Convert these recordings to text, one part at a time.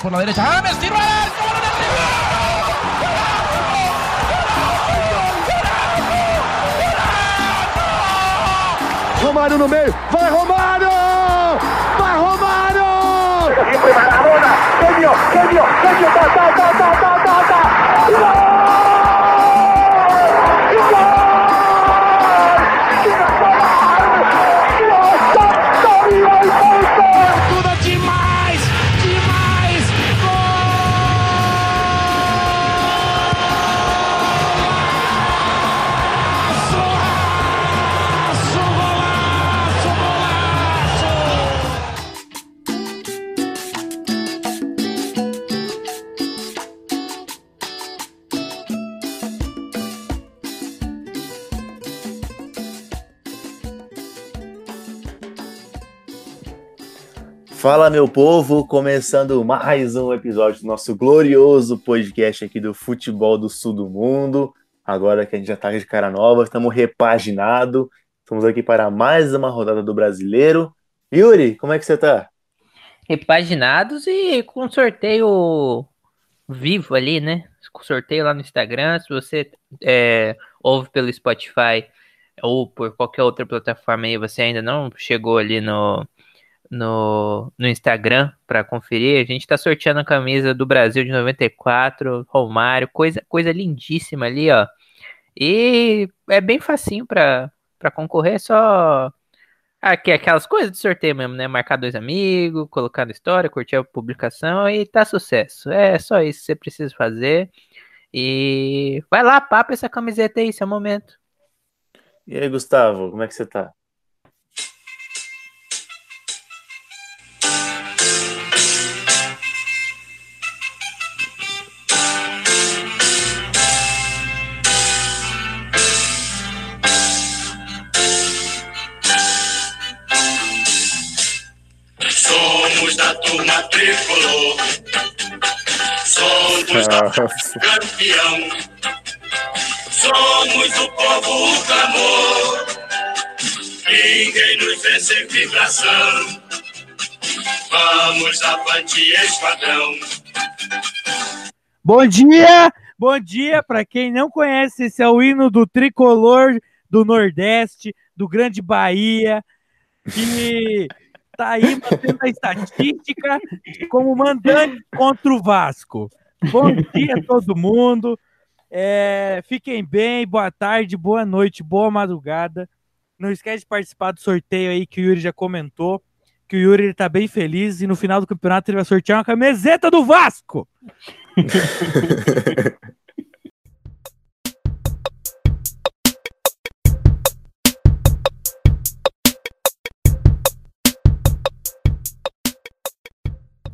por la derecha. ¡James, tiro al arco! Romário no meio, vai Romário! Vai Romário! Maradona, genio, genio, genio, ta, ta, ta, ta, ta, Fala, meu povo, começando mais um episódio do nosso glorioso podcast aqui do Futebol do Sul do Mundo. Agora que a gente já tá de cara nova, estamos repaginado, estamos aqui para mais uma rodada do Brasileiro. Yuri, como é que você tá? repaginados e com sorteio vivo ali, né? Com sorteio lá no Instagram. Se você é, ouve pelo Spotify ou por qualquer outra plataforma aí, você ainda não chegou ali no, no, no Instagram para conferir. A gente tá sorteando a camisa do Brasil de 94, Romário, coisa, coisa lindíssima ali, ó. E é bem facinho para concorrer, é só Aqui, aquelas coisas de sorteio mesmo, né? Marcar dois amigos, colocar na história, curtir a publicação e tá sucesso. É só isso que você precisa fazer. E vai lá, papa essa camiseta aí, seu momento. E aí, Gustavo, como é que você tá? Campeão. Somos o povo o clamor. Ninguém nos vê sem vibração. Vamos avante, esquadrão. Bom dia, bom dia para quem não conhece, esse é o hino do tricolor do Nordeste, do Grande Bahia, que tá aí mantendo a estatística como mandante contra o Vasco. Bom dia a todo mundo, é, fiquem bem, boa tarde, boa noite, boa madrugada. Não esquece de participar do sorteio aí que o Yuri já comentou, que o Yuri ele tá bem feliz e no final do campeonato ele vai sortear uma camiseta do Vasco.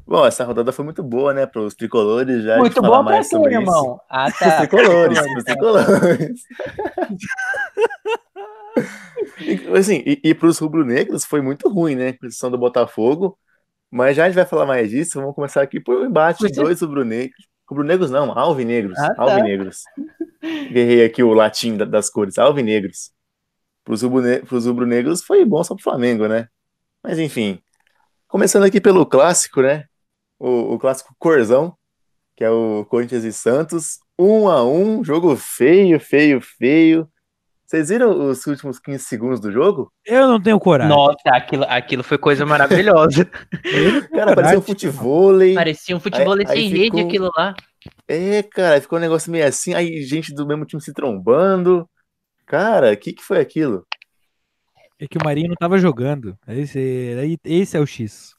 Bom, essa rodada foi muito boa, né, para os tricolores já. Muito pra mais quem, irmão? Ah, Isso. Os tá. tricolores, os tricolores. E, assim, e, e para os rubro-negros foi muito ruim, né? A exceção do Botafogo. Mas já a gente vai falar mais disso. Vamos começar aqui por um embate Você- dois rubro-negros. Rubro-negros não, alvinegros. Ah, tá. Alvinegros. Guerrei aqui o latim da- das cores, alvinegros. Para os rubro-negros foi bom só para o Flamengo, né? Mas enfim. Começando aqui pelo clássico, né? O, o clássico Corzão, que é o Corinthians e Santos. Um a um, jogo feio, feio, feio. Vocês viram os últimos 15 segundos do jogo? Eu não tenho coragem. Nossa, aquilo, aquilo foi coisa maravilhosa. Cara, parecia um futevôlei. Parecia um futebol Aí- aí sem rede ficou- aquilo lá. É, cara, ficou um negócio meio assim, aí gente do mesmo time se trombando. Cara, o que que foi aquilo? É que o Marinho não tava jogando. Esse, aí- esse é o X.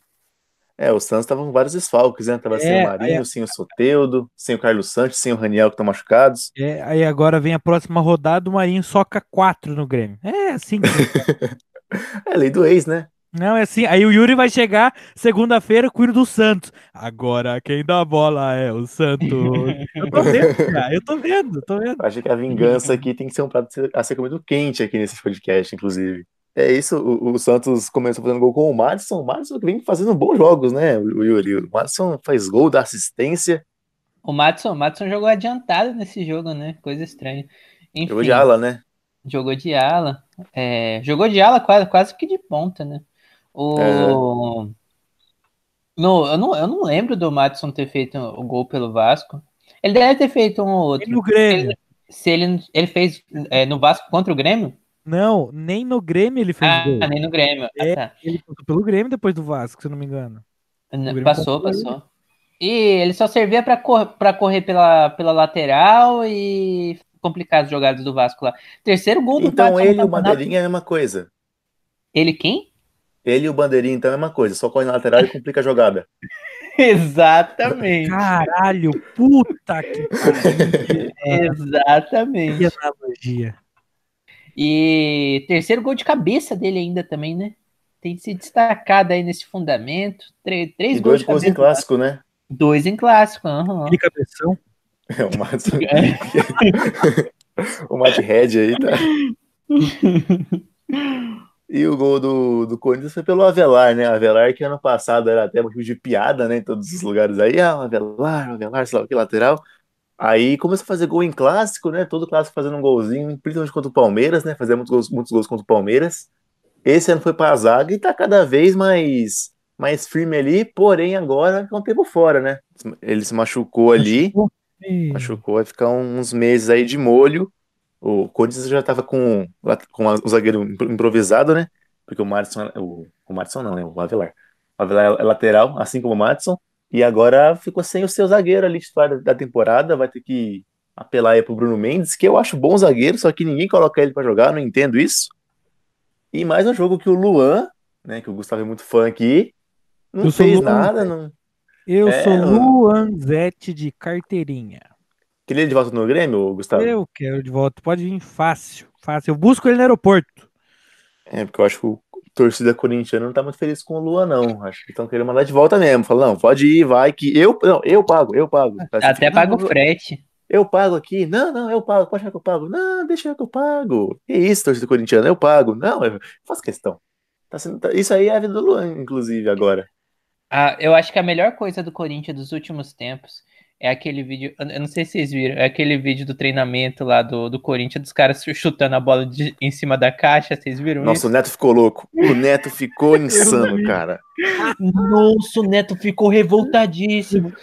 É, o Santos tava com vários desfalques, né? Tava sem É, o Marinho, é. sem o Soteudo, sem o Carlos Santos, sem o Raniel que estão machucados. É, aí agora vem a próxima rodada, o Marinho soca 4 no Grêmio. É assim. que- É lei do ex, né? não, é assim. Aí o Yuri vai chegar segunda-feira com o do Santos. Agora quem dá a bola é o Santos. Eu tô vendo, cara. Eu tô vendo, tô vendo. Acho que a vingança aqui tem que ser um prato a ser comido quente aqui nesse podcast, inclusive. É isso, o, o Santos começou fazendo gol com o Madison. O Madison vem fazendo bons jogos, né, o, Yuri? O Madison faz gol, dá assistência, O Matson, o Matson jogou adiantado nesse jogo, né? Coisa estranha. Enfim, jogou de ala, né? jogou de ala. É, jogou de ala quase, quase que de ponta, né? O, No, eu, não, eu não lembro do Madison ter feito o gol pelo Vasco. Ele deve ter feito um ou outro. Nem no Grêmio. Ele- se ele, ele fez é, no Vasco contra o Grêmio? Não, nem no Grêmio ele fez Ah, gol. nem no Grêmio. Ah, É. tá. Ele passou pelo Grêmio depois do Vasco, se eu não me engano. Passou, passou ele. E ele só servia pra, cor correr pela, pela lateral e complicar as jogadas do Vasco lá. Terceiro gol do Então ele e o. Bandeirinha é a mesma coisa. Ele quem? Ele e o Bandeirinha, então, é a mesma coisa. Só corre na lateral e complica a jogada. Exatamente. Caralho, puta que pariu. Exatamente. Que analogia. E terceiro gol de cabeça dele ainda também, né? Tem se destacado aí nesse fundamento. Três, três E gols dois de gols em clássico, né? Dois em clássico. aham. Aquele cabeção. É o Mato. o Matt Red aí, tá? E o gol do, do Corinthians foi pelo Avelar, né? Avelar que ano passado era até motivo de piada, né? Em todos os lugares aí. Ah, o Avelar, o Avelar, sei lá o que, lateral. Aí começou a fazer gol em clássico, né? Todo clássico fazendo um golzinho, principalmente contra o Palmeiras, né? Fazia muitos gols, muitos gols contra o Palmeiras. Esse ano foi pra zaga e tá cada vez mais, mais firme ali, porém agora é um tempo fora, né? Ele se machucou ali. Ih, Machucou, vai ficar uns meses aí de molho. O Corinthians já tava com, com o zagueiro impro- improvisado, né? Porque o Madison, o, o Madison não, né? O Avelar. O Avelar é lateral, assim como o Madison. E agora ficou sem o seu zagueiro ali, titular da- da temporada. Vai ter que apelar aí pro Bruno Mendes, que eu acho bom zagueiro, só que ninguém coloca ele pra jogar, não entendo isso. E mais um jogo que o Luan, né? Que o Gustavo é muito fã aqui, não Eu fez Luan. nada, não. Eu É, sou eu- Luanzete de carteirinha. Queria ele de volta no Grêmio, Gustavo? Eu quero de volta. Pode vir fácil, fácil. Eu busco ele no aeroporto. É, porque eu acho que o torcida corintiana não tá muito feliz com o Luan, não. Acho que estão querendo mandar de volta mesmo. Fala, não, pode ir, vai, que eu, não, eu pago, eu pago. Tá assim, Até paga o frete. Eu pago aqui. Não, não, eu pago. Pode achar que eu pago. Não, deixa que eu pago. Que isso, torcida corintiana, eu pago. Não, eu faço questão. Tá sendo, tá- isso aí é a vida do Luan, inclusive, agora. Ah, eu acho que a melhor coisa do Corinthians dos últimos tempos é aquele vídeo. Eu não sei se vocês viram, é aquele vídeo do treinamento lá do, do Corinthians, dos caras chutando a bola de- em cima da caixa. Vocês viram Nossa, isso? o Neto ficou louco. O Neto ficou insano, cara. Nossa, o Neto ficou revoltadíssimo.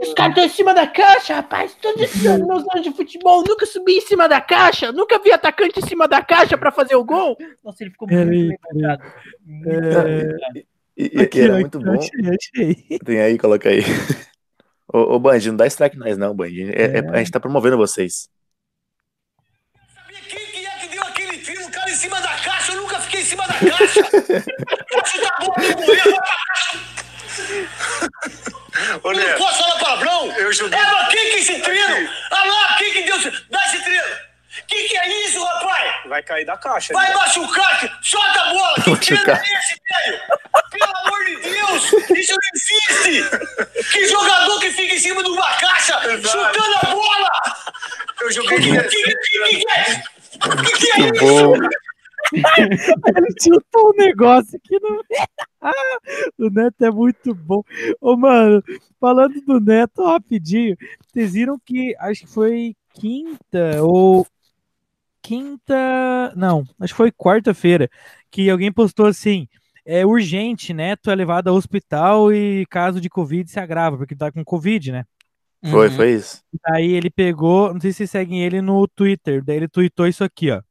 Os caras estão em cima da caixa, rapaz. Todos esses anos, meus anos de futebol, nunca subi em cima da caixa. Nunca vi atacante em cima da caixa pra fazer o gol. Nossa, ele ficou muito Peraí, revoltado. Muito É. E, e- aqui, era muito bom. Achei, achei. Tem aí, coloca aí. Ô, ô Band, não dá strike nós, não, Band. É- é- a gente tá promovendo vocês. Sabia quem que é que deu aquele tiro, cara em cima da caixa? Eu nunca fiquei em cima da caixa. Goleiro, vai pra caixa. Ô, Eu não posso falar palavrão? Eu joguei- É, mas quem que é esse treino? Ah lá, quem que deu esse... Dá esse treino. Que que é isso, rapaz? vai cair da caixa. Vai né? machucar, que- solta a bola. Que treino é esse, velho? Pelo amor de Deus, isso não existe. Que jogador que fica em cima de uma caixa Exato. chutando a bola. Eu Que joguei que, que, que, que, que é? Que que é isso? bom. Ele chutou um negócio aqui no. Ah, o Neto é muito bom. Ô, mano, falando do Neto rapidinho, vocês viram que acho que foi quinta ou. Quinta. Não, acho que foi quarta-feira que alguém postou assim. É urgente, Neto é levado ao hospital e caso de Covid se agrava, porque tá com Covid, né? Foi, Uhum. foi isso. Aí ele pegou, não sei se vocês seguem ele no Twitter, daí ele tweetou isso aqui, ó.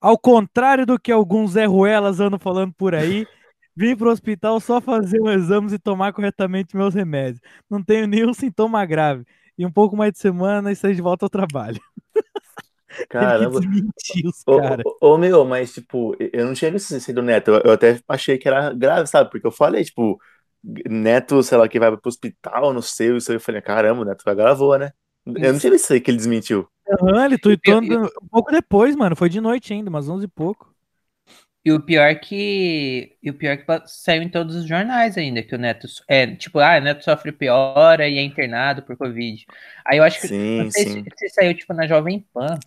Ao contrário do que alguns Zé Ruelas andam falando por aí, vim pro hospital só fazer um exame e tomar corretamente meus remédios. Não tenho nenhum sintoma grave. E um pouco mais de semana e sair de volta ao trabalho. Caramba. Ele desmentiu os Ô, cara. ô, ô, meu, mas, tipo, eu não tinha visto isso aí do Neto. Eu, eu até achei que era grave, sabe? Porque eu falei, tipo, Neto, sei lá, que vai pro hospital, não sei, isso aí. Eu falei, caramba, o Neto agora voa, né? Eu não tinha visto isso aí que ele desmentiu. Aham, ele eu- um pouco depois, mano. Foi de noite ainda, umas 11 e pouco. E o pior que. E o pior que saiu em todos os jornais ainda, que o Neto. É, tipo, ah, o Neto sofre piora e é internado por Covid. Aí eu acho que. Sim, não sei sim. se, se saiu, tipo, na Jovem Pan.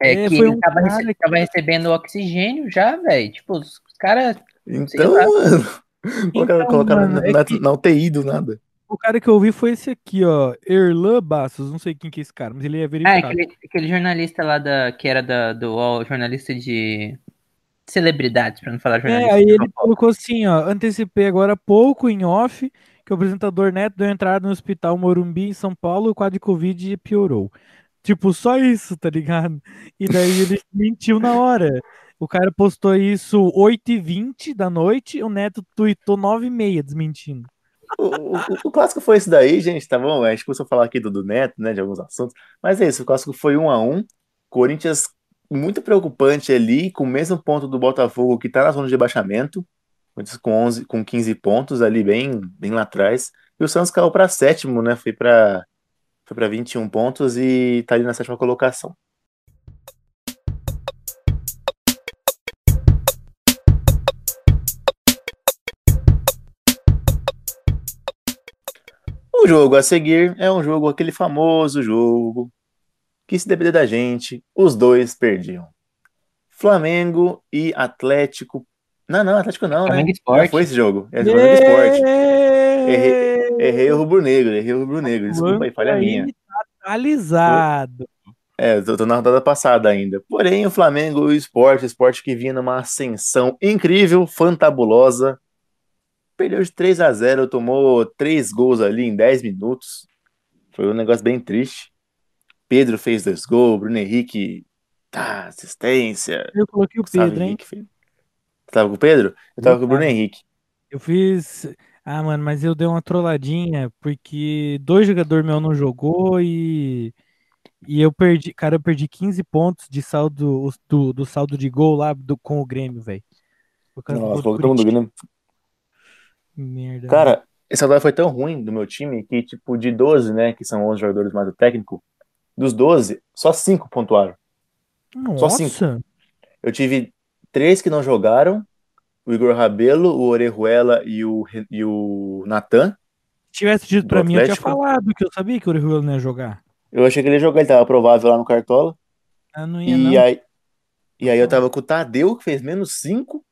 É, É, que foi ele um tava, cara rece- que- tava recebendo oxigênio já, velho. Tipo, os caras. Então, lá. mano. Então, colocaram mano, na, é que- na UTI do nada. O cara que eu ouvi foi esse aqui, ó. Erlan Bastos. Não sei quem que é esse cara, mas ele é Ah, verificado. aquele, aquele jornalista lá da. Que era da, do UOL, jornalista de. celebridades, pra não falar É, jornalista. aí de ele colocou assim, ó, antecipei agora há pouco em off que o apresentador Neto deu entrada no hospital Morumbi em São Paulo, o quadro de Covid piorou. Tipo, só isso, tá ligado? E daí ele mentiu na hora. O cara postou isso 8h20 da noite, o Neto tweetou 9h30 desmentindo. O, o- o clássico foi esse daí, gente, tá bom? A gente começou a falar aqui do, do Neto, né, de alguns assuntos, mas é isso, o clássico foi um a um. Corinthians muito preocupante ali, com o mesmo ponto do Botafogo, que tá na zona de rebaixamento, Corinthians com 11, com 15 pontos ali, bem, bem lá atrás, e o Santos caiu para sétimo, né, foi para foi para 21 pontos e tá ali na sétima colocação. O jogo a seguir é um jogo, aquele famoso jogo, que se depender da gente, os dois perdiam. Flamengo e Atlético. Não, não, Atlético não, Flamengo né? Esporte. Já foi esse jogo. É Flamengo Esporte. Errei, Errei o rubro-negro, errei o rubro-negro. Desculpa aí, falha minha. Atualizado. É, tô, tô na rodada passada ainda. Porém, o Flamengo e o Sport, o Sport que vinha numa ascensão incrível, fantabulosa, perdeu de 3 a 0 tomou três gols ali em 10 minutos. Foi um negócio bem triste. Pedro fez dois gols, Bruno Henrique, tá, assistência. Eu coloquei o Pedro, hein? Henrique fez. Você tava com o Pedro? Eu tava com o Bruno. Henrique. Eu fiz. Ah, mano, mas eu dei uma trolladinha porque dois jogadores meus não jogou e. E eu perdi, cara, eu perdi 15 pontos de saldo do, do saldo de gol lá do, com o Grêmio, velho. Do Nossa, do colocou todo mundo Curitiba. Grêmio. Merda. Cara, essa rodada foi tão ruim do meu time que, tipo, de 12, né, que são 11 jogadores mais o técnico, dos 12, só 5 pontuaram. só cinco. Nossa! Eu tive três que não jogaram, o Igor Rabelo, o Orejuela e o, e o Natan. Se tivesse dito pra mim, eu tinha falado que eu sabia que o Orejuela não ia jogar. Eu achei que ele ia jogar, ele tava provável lá no Cartola. Ah, não ia, E não. aí, e aí eu tava com o Tadeu, que fez menos 5.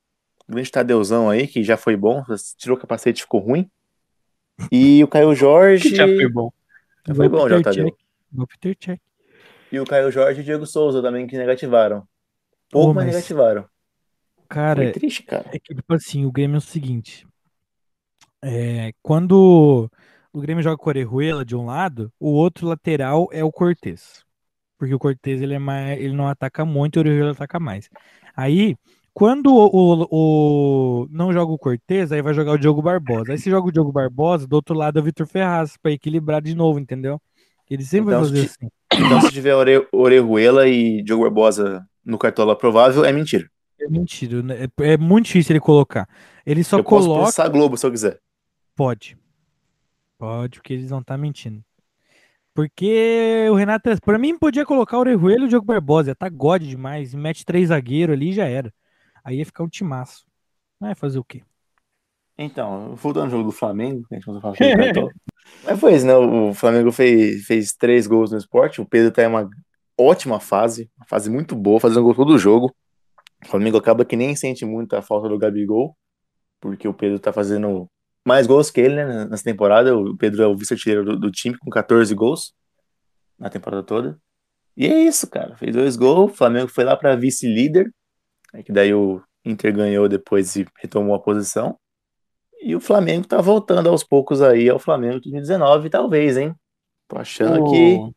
Grande Tadeuzão aí, que já foi bom, tirou o capacete ficou ruim. E o Caio Jorge. Que já foi bom. Já foi bom, já, Peter Tadeu. Igual Peter Check. E o Caio Jorge e o Diego Souza também, que negativaram. Pouco, Ô, mas mas- negativaram. Cara, Foi triste, cara. É que, tipo assim, o Grêmio é o seguinte. É, quando o Grêmio joga com o Orejuela de um lado, o outro lateral é o Cortez. Porque o Cortez ele, é mais, ele não ataca muito e o Orejuela ataca mais. Aí, quando o, o- o- não joga o Cortez, aí vai jogar o Diogo Barbosa. Aí se joga o Diogo Barbosa, do outro lado é o Vitor Ferraz, pra equilibrar de novo, entendeu? Ele sempre Então, vai fazer se- assim. Então, se tiver Ore- Orejuela e Diogo Barbosa no Cartola provável, é mentira. É mentira, né? é, é muito difícil ele colocar. Ele só eu posso coloca. processar a Globo se eu quiser. Pode. Pode, porque eles não estão mentindo. Porque o Renato, pra mim, podia colocar o Orejuela e o Diogo Barbosa. Tá god demais. Mete três zagueiros ali e já era. Aí ia ficar um timaço. Vai fazer o quê? Então, voltando ao jogo do Flamengo. Mas foi isso, né? O Flamengo fez, fez três gols no esporte. O Pedro tá em uma ótima fase, uma fase muito boa, fazendo gol todo jogo. O Flamengo acaba que nem sente muito a falta do Gabigol, porque o Pedro tá fazendo mais gols que ele, né? Nessa temporada. O Pedro é o vice-artilheiro do, do time, com 14 gols na temporada toda. E é isso, cara. Fez dois gols. O Flamengo foi lá pra vice-líder. Que daí o Inter ganhou depois e retomou a posição. E o Flamengo tá voltando aos poucos aí ao Flamengo de 2019, talvez, hein? Tô achando que. O,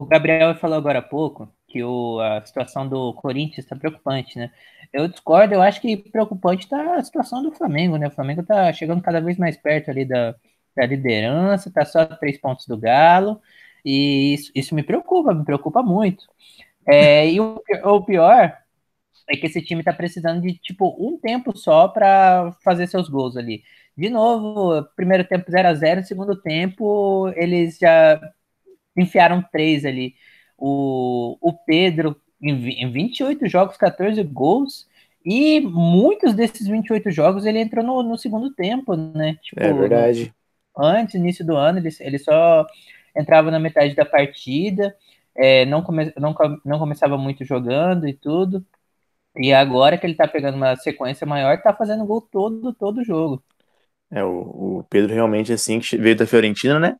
o Gabriel falou agora há pouco que o, a situação do Corinthians está preocupante, né? Eu discordo, eu acho que preocupante está a situação do Flamengo, né? O Flamengo tá chegando cada vez mais perto ali da, da liderança, tá só três pontos do Galo, e isso, isso me preocupa, me preocupa muito. É, e o, o pior é que esse time tá precisando de, tipo, um tempo só para fazer seus gols ali. De novo, primeiro tempo 0 a 0 segundo tempo eles já enfiaram três ali. O, o Pedro, em, em 28 jogos, 14 gols, e muitos desses 28 jogos ele entrou no, no segundo tempo, né? Tipo, É verdade. antes, início do ano, ele, ele só entrava na metade da partida, é, não, come, não, não começava muito jogando e tudo. E agora que ele tá pegando uma sequência maior, tá fazendo gol todo, todo jogo. É, o, o Pedro realmente, assim, que veio da Fiorentina, né?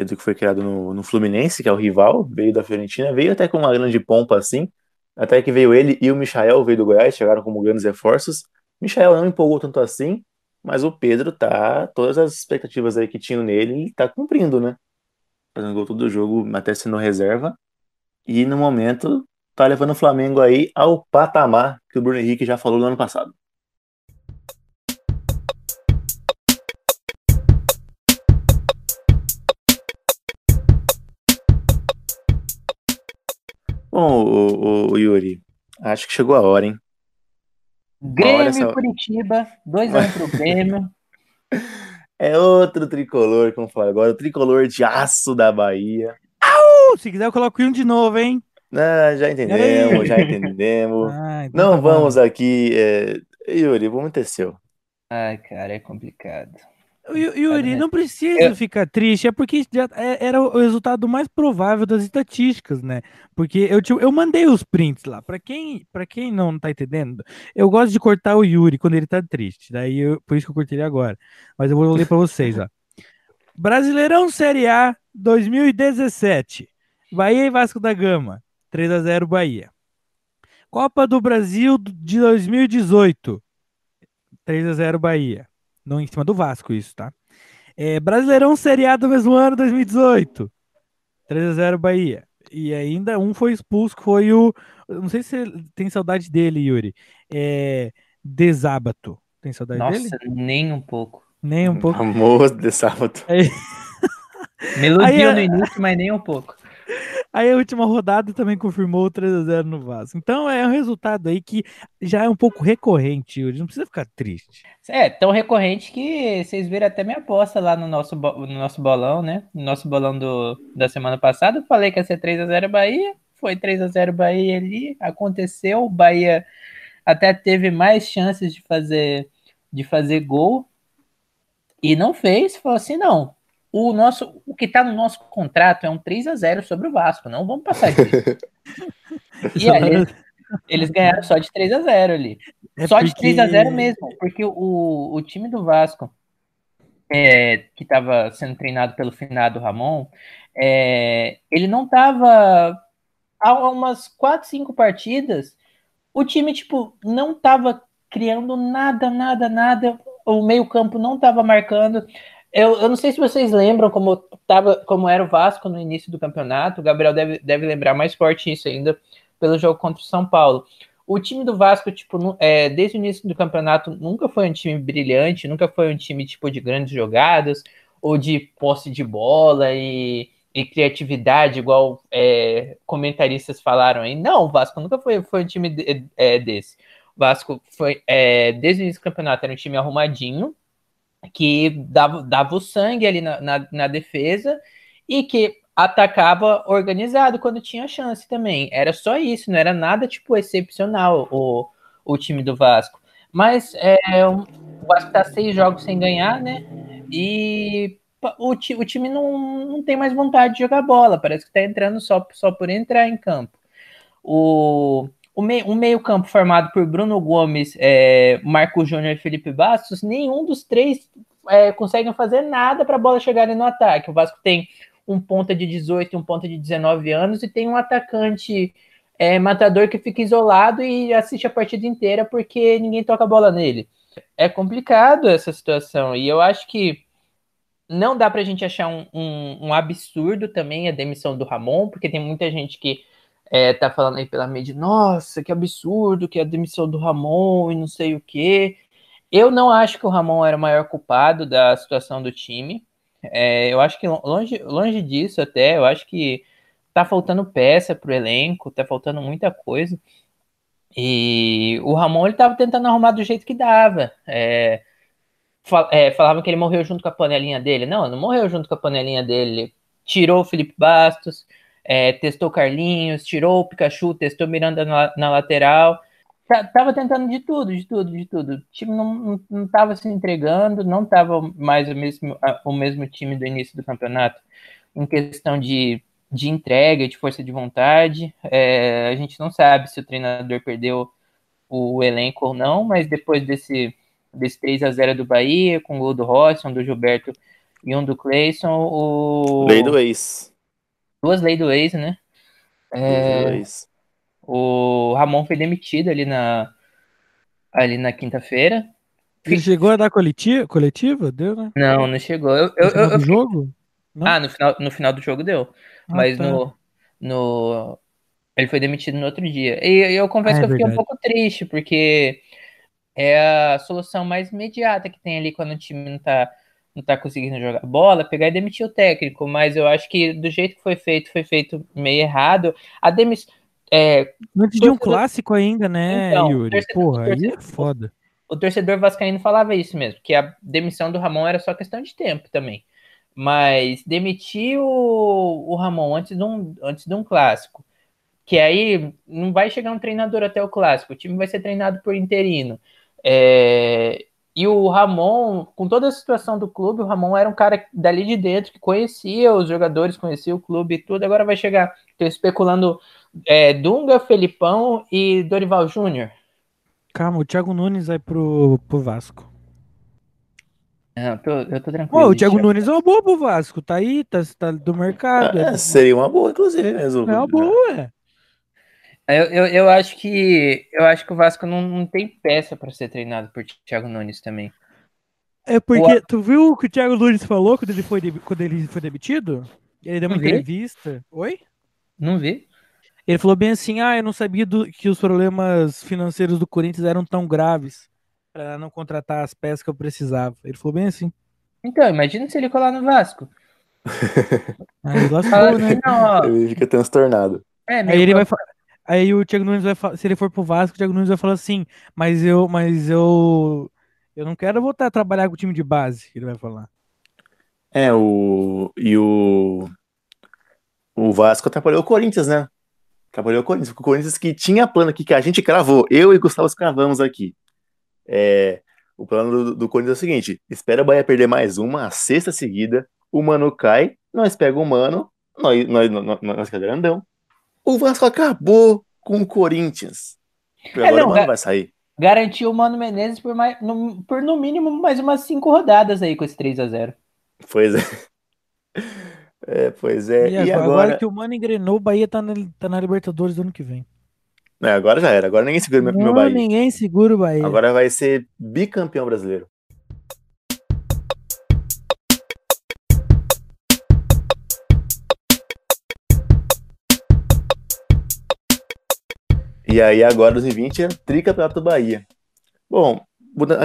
Pedro que foi criado no, no Fluminense, que é o rival, veio da Fiorentina, veio até com uma grande pompa, assim. Até que veio ele e o Michael, veio do Goiás, chegaram como grandes reforços. Michael não empolgou tanto assim, mas o Pedro tá. Todas as expectativas aí que tinham nele, ele tá cumprindo, né? Fazendo gol todo jogo, até sendo reserva. E no momento, tá levando o Flamengo aí ao patamar que o Bruno Henrique já falou no ano passado. Bom, o, o Yuri, acho que chegou a hora, hein? Grêmio essa- e Curitiba, 2x1 pro Grêmio. É outro tricolor, como falar agora, o tricolor de aço da Bahia. Uh, se quiser, eu coloco um de novo, hein? Ah, já entendemos, já entendemos. Ah, então Não tá bom. vamos aqui. é, Yuri, vamos ter seu. Ai, cara, é complicado. Yu- Yuri, não precisa Eu- ficar triste, é porque já é- era o resultado mais provável das estatísticas, né? Porque eu, te- eu mandei os prints lá. Pra quem, pra quem não tá entendendo, eu gosto de cortar o Yuri quando ele tá triste. Daí eu- por isso que eu cortei ele agora. Mas eu vou ler pra vocês, ó. Brasileirão Série A 2017. Bahia e Vasco da Gama. 3 a 0 Bahia. Copa do Brasil de 2018. 3 a 0 Bahia. Não em cima do Vasco, isso, tá? É, Brasileirão Série A do mesmo ano, 2018. 3 a 0 Bahia. E ainda um foi expulso, que foi o. Não sei se você tem saudade dele, Yuri. É. Desábato. Tem saudade dele? Nossa, nem um pouco. Nem um pouco. Famoso de sábado. Me iludiu Aí, no é- início, mas nem um pouco. Aí a última rodada também confirmou o 3 a 0 no Vasco. Então é um resultado aí que já é um pouco recorrente, Yuri. Não precisa ficar triste. É, tão recorrente que vocês viram até minha aposta lá no nosso, no nosso bolão, né? No nosso bolão do, da semana passada. Falei que ia ser 3x0 Bahia. Foi 3x0 Bahia ali. Aconteceu. O Bahia até teve mais chances de fazer, de fazer gol. E não fez. Falou assim: não. O, nosso, o que tá no nosso contrato é um 3x0 sobre o Vasco. Não vamos passar disso. e aí, eles, eles ganharam só de 3x0 ali. É Só de porque- 3x0 mesmo, porque o, o time do Vasco, é, que estava sendo treinado pelo finado Ramon, é, ele não estava há umas 4, 5 partidas, o time, tipo, não estava criando nada, nada, nada, o meio campo não estava marcando. Eu, eu não sei se vocês lembram como, tava, como era o Vasco no início do campeonato, o Gabriel deve, deve lembrar mais forte isso ainda, pelo jogo contra o São Paulo o time do Vasco, tipo, é, desde o início do campeonato, nunca foi um time brilhante, nunca foi um time, tipo, de grandes jogadas, ou de posse de bola e, e criatividade, igual é, comentaristas falaram aí. Não, o Vasco nunca foi, foi um time de- é, desse. O Vasco foi, é, desde o início do campeonato, era um time arrumadinho, que dava, dava o sangue ali na, na, na defesa e que atacava organizado quando tinha chance também. Era só isso, não era nada tipo excepcional o, o time do Vasco. Mas é, o Vasco tá seis jogos sem ganhar, né? E o, o time não, não tem mais vontade de jogar bola, parece que tá entrando só, só por entrar em campo. O, o, mei, o meio-campo formado por Bruno Gomes, é, Marco Júnior e Felipe Bastos, nenhum dos três é, fazer nada para a bola chegar no ataque. O Vasco tem um ponta de 18 e um ponta de 19 anos e tem um atacante é, matador que fica isolado e assiste a partida inteira porque ninguém toca a bola nele. É complicado essa situação e eu acho que não dá pra gente achar um, um, um absurdo também a demissão do Ramon, porque tem muita gente que é, tá falando aí pela mídia, nossa, que absurdo que é a demissão do Ramon e não sei o que. Eu não acho que o Ramon era o maior culpado da situação do time. É, eu acho que longe, longe disso até, eu acho que tá faltando peça pro elenco, tá faltando muita coisa. E o Ramon ele tava tentando arrumar do jeito que dava. É, fal, é, falavam que ele morreu junto com a panelinha dele. Não, não morreu junto com a panelinha dele. Ele tirou o Felipe Bastos, é, testou Carlinhos, tirou o Pikachu, testou Miranda na, na lateral. Tá, tava tentando de tudo, de tudo, de tudo. O time não, não, não tava se entregando, não tava mais o mesmo, o mesmo time do início do campeonato em questão de, de entrega, de força de vontade. É, a gente não sabe se o treinador perdeu o elenco ou não, mas depois desse, desse 3 a 0 do Bahia, com o gol do Rossi, um do Gilberto e um do Cleison, o... Lei do ex. Duas leis do ex, né? É... O Ramon foi demitido ali na, ali na quinta-feira. Ele chegou a dar coletiva? Coletiva? Deu, né? Não, não chegou. Eu, eu, No final eu- do jogo? Não? Ah, no final, no final do jogo deu. Ah, mas tá. no, no. Ele foi demitido no outro dia. E eu confesso Ah, é que eu fiquei um verdade. pouco triste, porque é a solução mais imediata que tem ali quando o time não tá, não tá conseguindo jogar bola, pegar e demitir o técnico. Mas eu acho que do jeito que foi feito, foi feito meio errado. A demissão. É, Antes de um clássico ainda, né, Então, Yuri? torcedor- Porra, aí é foda. o torcedor vascaíno falava isso mesmo, que a demissão do Ramon era só questão de tempo também. Mas demitir o, o Ramon antes de, um, antes de um clássico, que aí não vai chegar um treinador até o clássico, o time vai ser treinado por interino. É, e o Ramon, com toda a situação do clube, o Ramon era um cara dali de dentro que conhecia os jogadores, conhecia o clube e tudo. Agora vai chegar, tô especulando, é, Dunga, Felipão e Dorival Júnior. Calma, o Thiago Nunes vai pro, pro Vasco. Não, eu tô, eu tô tranquilo. Pô, o Thiago. Nunes é uma boa pro Vasco. Tá aí, tá, tá do mercado. É, É, seria uma boa, inclusive, mesmo. é uma boa. Eu, eu, eu acho que eu acho que o Vasco não, não tem peça para ser treinado por Thiago Nunes também. É porque, tu viu o que o Thiago Nunes falou quando ele foi, quando ele foi demitido? Ele deu uma Não vi. entrevista. Oi? Não vi? Ele falou bem assim: ah, eu não sabia do- que os problemas financeiros do Corinthians eram tão graves pra não contratar as peças que eu precisava. Ele falou bem assim. Então, imagina se ele colar no Vasco. Aí lascou, né? assim, não, ó, Ele fica transtornado. é, Aí ele vai fa- Aí o Thiago Nunes vai falar, se ele for pro Vasco, o Thiago Nunes vai falar assim, mas eu, mas eu, eu não quero voltar a trabalhar com o time de base, ele vai falar. É, o. E o. O Vasco atrapalhou o Corinthians, né? Atrapalhou o Corinthians. O Corinthians que tinha plano aqui, que a gente cravou. Eu e Gustavo cravamos aqui. É, o plano do, do Corinthians é o seguinte: espera o Bahia perder mais uma, a sexta seguida. O Mano cai, nós pega o Mano, nós, nós, nós, nós fica grandão. O Vasco acabou com o Corinthians. Porque É, agora não, o Mano vai sair. garantiu o Mano Menezes por, mais, no, por no mínimo mais umas cinco rodadas aí com esse 3 a 0 Pois é. É, pois é. e E agora, agora. agora que o Mano engrenou, o Bahia tá na, tá na Libertadores do ano que vem. É, agora já era. Agora ninguém segura meu, meu Bahia. ninguém segura o Bahia. Agora vai ser bicampeão brasileiro. E aí agora 2020 é tricampeonato do Bahia. Bom,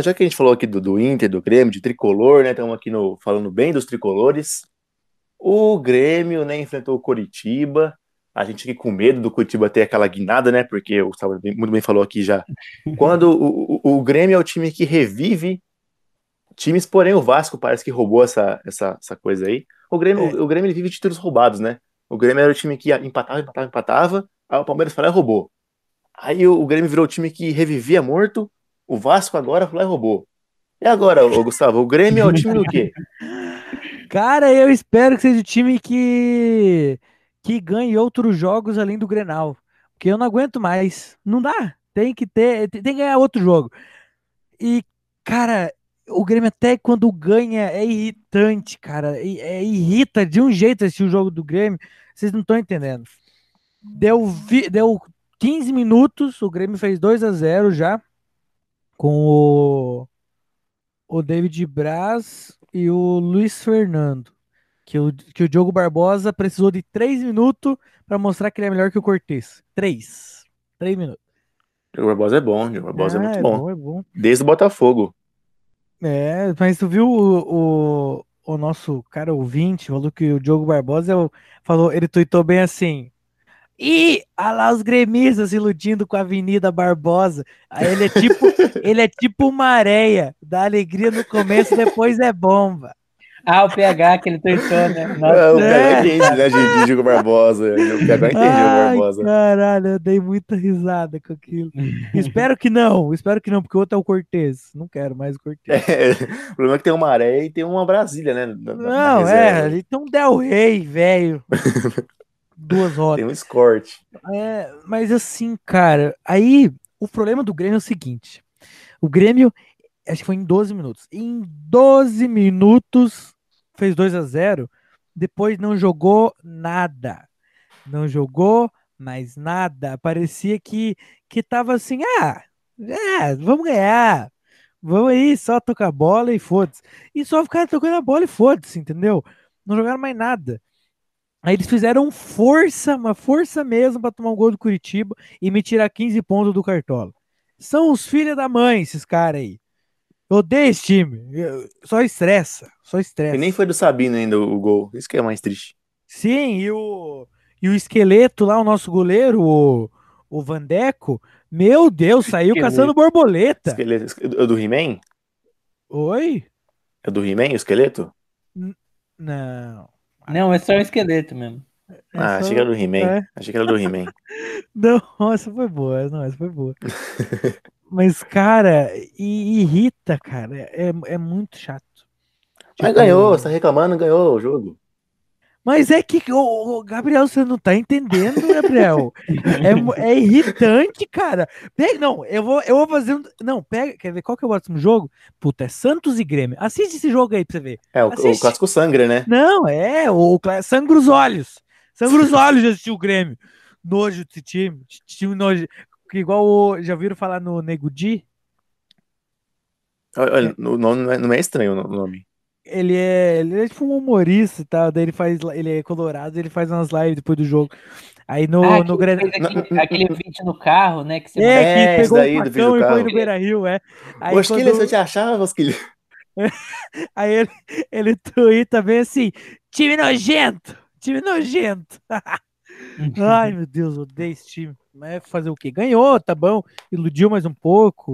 já que a gente falou aqui do, do Inter, do Grêmio, de tricolor, né? Estamos aqui no, falando bem dos tricolores. O Grêmio, né, enfrentou o Coritiba. A gente aqui com medo do Curitiba ter aquela guinada, né? Porque o Gustavo muito bem falou aqui já. Quando o, o, o Grêmio é o time que revive times, porém o Vasco parece que roubou essa, essa, essa coisa aí. O Grêmio, o Grêmio vive títulos roubados, né? O Grêmio era o time que empatava, empatava, empatava. Aí o Palmeiras foi lá e roubou. Aí o, Grêmio virou o time que revivia morto. O Vasco agora foi lá e roubou. E agora, ô, Gustavo, o Grêmio é o time do quê? Cara, eu espero que seja o time que que ganhe outros jogos além do Grenal, porque eu não aguento mais. Não dá. Tem que ter, tem que ganhar outro jogo. E cara, o Grêmio até quando ganha é irritante, cara. E- É, irrita de um jeito o jogo do Grêmio. Vocês não estão entendendo. Deu vi- deu 15 minutos, o Grêmio fez 2 a 0 já com o o David Braz e o Luiz Fernando. Que o, que o Diogo Barbosa precisou de três minutos para mostrar que ele é melhor que o Cortez. Três. Três minutos. O Barbosa é bom, o Barbosa é Ah, muito bom. bom, é bom. Desde o Botafogo. É, mas tu viu o, o, o nosso cara ouvinte falou que o Diogo Barbosa é falou, ele tuitou bem assim. Ih, olha lá os gremistas se iludindo com a Avenida Barbosa. Aí ele é tipo, ele é tipo uma areia, dá alegria no começo e depois é bomba. Ah, o PH que ele tweetou, né? Nossa, É, o É. PH entende, né, de, de Diogo Barbosa. O PH entende o Ai, Barbosa. caralho, eu dei muita risada com aquilo. espero que não, espero que não, porque o outro é o Cortez. Não quero mais o Cortez. É, o problema é que tem uma areia e tem uma Brasília, né? na- na- na Não, é, ali tem um Del Rey, velho. Duas rodas. Tem um escort. É, mas assim, cara, aí o problema do Grêmio é o seguinte: o Grêmio, acho que foi em 12 minutos. Em 12 minutos fez 2 a 0 depois não jogou nada. Não jogou Mas nada. Parecia que, que tava assim, ah, é, vamos ganhar. Vamos aí, só tocar bola e foda-se. E só ficaram tocando a bola e foda-se, entendeu? Não jogaram mais nada. Aí eles fizeram força, uma força mesmo para tomar um gol do Curitiba e me tirar 15 pontos do Cartola. São os filhos da mãe, esses caras aí. Eu odeio esse time. Eu- Só estressa, só estressa. E nem foi do Sabino ainda o gol. Isso que é mais triste. Sim, e o, e o esqueleto lá, o nosso goleiro, o, o Vandeco, meu Deus, saiu Esqueleto. caçando borboleta. Esqueleto. É do He-Man? Oi? É do He-Man, o esqueleto? Não. Não, é só um esqueleto mesmo. é ah, só- achei que era do He-Man. é. Achei que era do He-Man. Não, essa foi boa, não, essa foi boa. Mas, cara, e- irrita, cara, é, é muito chato. Mas Tipo, ganhou, você tá reclamando, ganhou o jogo. Mas é que, ô, ô, Gabriel, você não tá entendendo, Gabriel. é, é irritante, cara. Pega, não, eu vou, eu vou fazer um. Não, pega, quer ver qual que é o próximo jogo? Puta, é Santos e Grêmio. Assiste esse jogo aí pra você ver. É, o, o clássico sangra, né? Não, é, o, cla- sangra os olhos. Sangra os olhos de assistir o Grêmio. Nojo desse time. Time nojo. Igual o, já viram falar no Nego Di? Olha, olha, o nome não é, não é estranho o nome. Ele é, ele é tipo um humorista e tal. Daí ele faz, ele é colorado, ele faz umas lives depois do jogo. Aí no, ah, no Grenal. aquele, aquele vídeo no carro, né? Que você É, É, que pegou daí vídeo facão e foi no Beira Rio, é. Aí, Osquilha, quando- se eu te achava, Osquilha. aí ele, ele tuita bem assim: time nojento! Time nojento! Ai, meu Deus, odeio esse time. Mas fazer o quê? Ganhou, tá bom. Iludiu mais um pouco.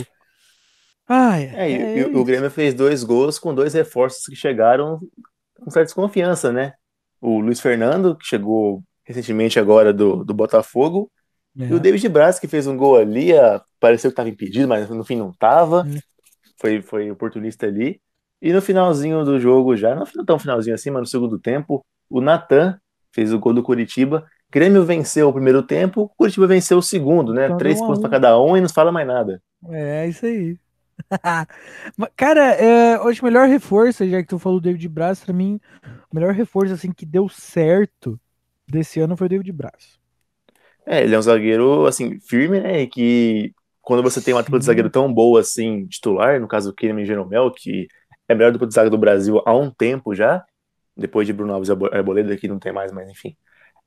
Ai, É, e, é e o. Grêmio fez dois gols com dois reforços que chegaram com certa desconfiança, né? O Luiz Fernando, que chegou recentemente agora do, do Botafogo, É. e o David Braz, que fez um gol ali, ah, pareceu que estava impedido, mas no fim não estava. Hum. Foi, foi oportunista ali. E no finalzinho do jogo já, não tão finalzinho assim, mas no segundo tempo, o Natan fez o gol do Curitiba. Grêmio venceu o primeiro tempo, Curitiba venceu o segundo, né? Então, Três um a pontos para cada um e não fala mais nada. É, isso aí. Cara, é, hoje o melhor reforço, já que tu falou do David Braz, pra mim, o melhor reforço assim que deu certo desse ano foi o David Braz. É, ele é um zagueiro, assim, firme, né? E que quando você tem uma dupla de zagueiro tão boa assim, titular, no caso do Kerem e Jeromel, que é a melhor dupla de zaga do Brasil há um tempo já, depois de Bruno Alves e Arbo- Arboleda, que não tem mais, mas enfim.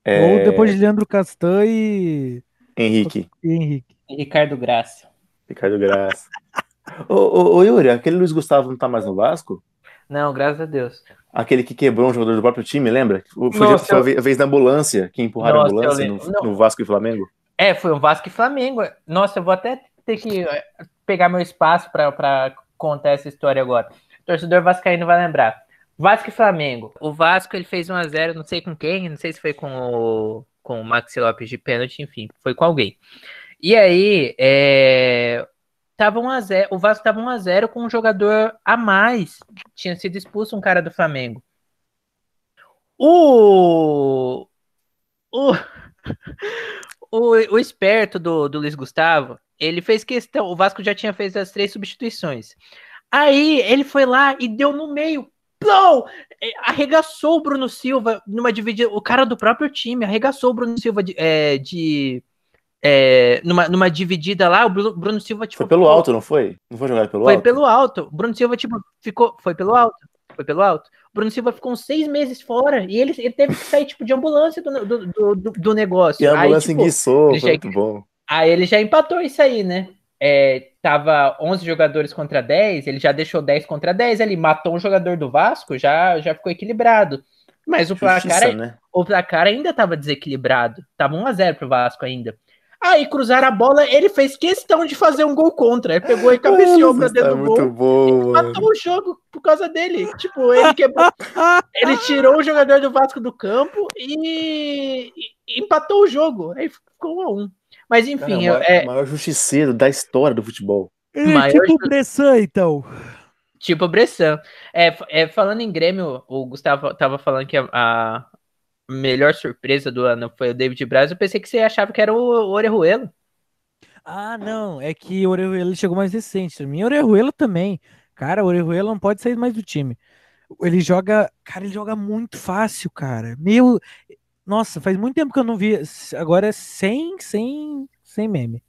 É, Ou depois de Leandro Castan e, Henrique, e Henrique. Ricardo Graça. Ricardo Graça. ô, ô, ô, Yuri, aquele Luiz Gustavo não tá mais no Vasco? Não, graças a Deus. Aquele que quebrou um jogador do próprio time, lembra? Foi, Nossa, foi a eu- a vez da ambulância, que empurraram Nossa, a ambulância no, no Vasco e Flamengo. É, foi um Vasco e Flamengo. Nossa, eu vou até ter que eh, pegar meu espaço pra- pra contar essa história agora. O torcedor vascaíno vai lembrar. Vasco e Flamengo. O Vasco ele fez 1x0, não sei com quem, não sei se foi com o, com o Maxi Lopes de pênalti, enfim, foi com alguém. E aí, é, tava 1x0, o Vasco tava 1x0 com um jogador a mais. Tinha sido expulso um cara do Flamengo. O. O. O, o esperto do, do Luiz Gustavo, ele fez questão. O Vasco já tinha feito as três substituições. Aí ele foi lá e deu no meio. Plou! É, Arregaçou o Bruno Silva numa dividida. O cara do próprio time arregaçou o Bruno Silva de. é, de- é, numa, numa dividida lá. O Bruno, Bruno Silva tipo, Foi pelo ficou- alto, não foi? Não foi jogado pelo Foi alto? pelo alto. O Bruno Silva, tipo, ficou. Foi pelo alto. Foi pelo alto. O Bruno Silva ficou uns seis meses fora e ele, ele teve que sair, tipo, de ambulância do, do, do, do- negócio. E a Aí, ambulância tipo, enguiçou, ele foi muito bom. Aí ele já empatou isso aí, né? É, tava 11 jogadores contra 10, ele já deixou 10 contra 10 ali, matou um jogador do Vasco, já, já ficou equilibrado. Mas o placar, Justiça, né? o placar ainda tava desequilibrado. Tava 1x0 pro Vasco ainda. Aí cruzaram a bola, ele fez questão de fazer um gol contra. Ele pegou e cabeceou pra dentro tá do muito gol. bom, mano. Matou o jogo por causa dele. Tipo, ele quebrou. ele tirou o jogador do Vasco do campo e, e empatou o jogo. Aí ficou 1 a 1 Mas Cara, enfim, o maior, é, maior justiceiro da história do futebol. Ele é Maior tipo o Bressan, então. Tipo Bressan. É, é, falando em Grêmio, o Gustavo tava falando que a, a melhor surpresa do ano foi o David Braz. Eu pensei que você achava que era o, Orejuelo. Ah, não, é que o Orejuela chegou mais recente. Pra mim, o Orejuela também. Cara, o Orejuela não pode sair mais do time. Ele joga, cara, ele joga muito fácil, cara. Meu, Nossa, faz muito tempo que eu não vi. Agora é sem, sem, sem meme.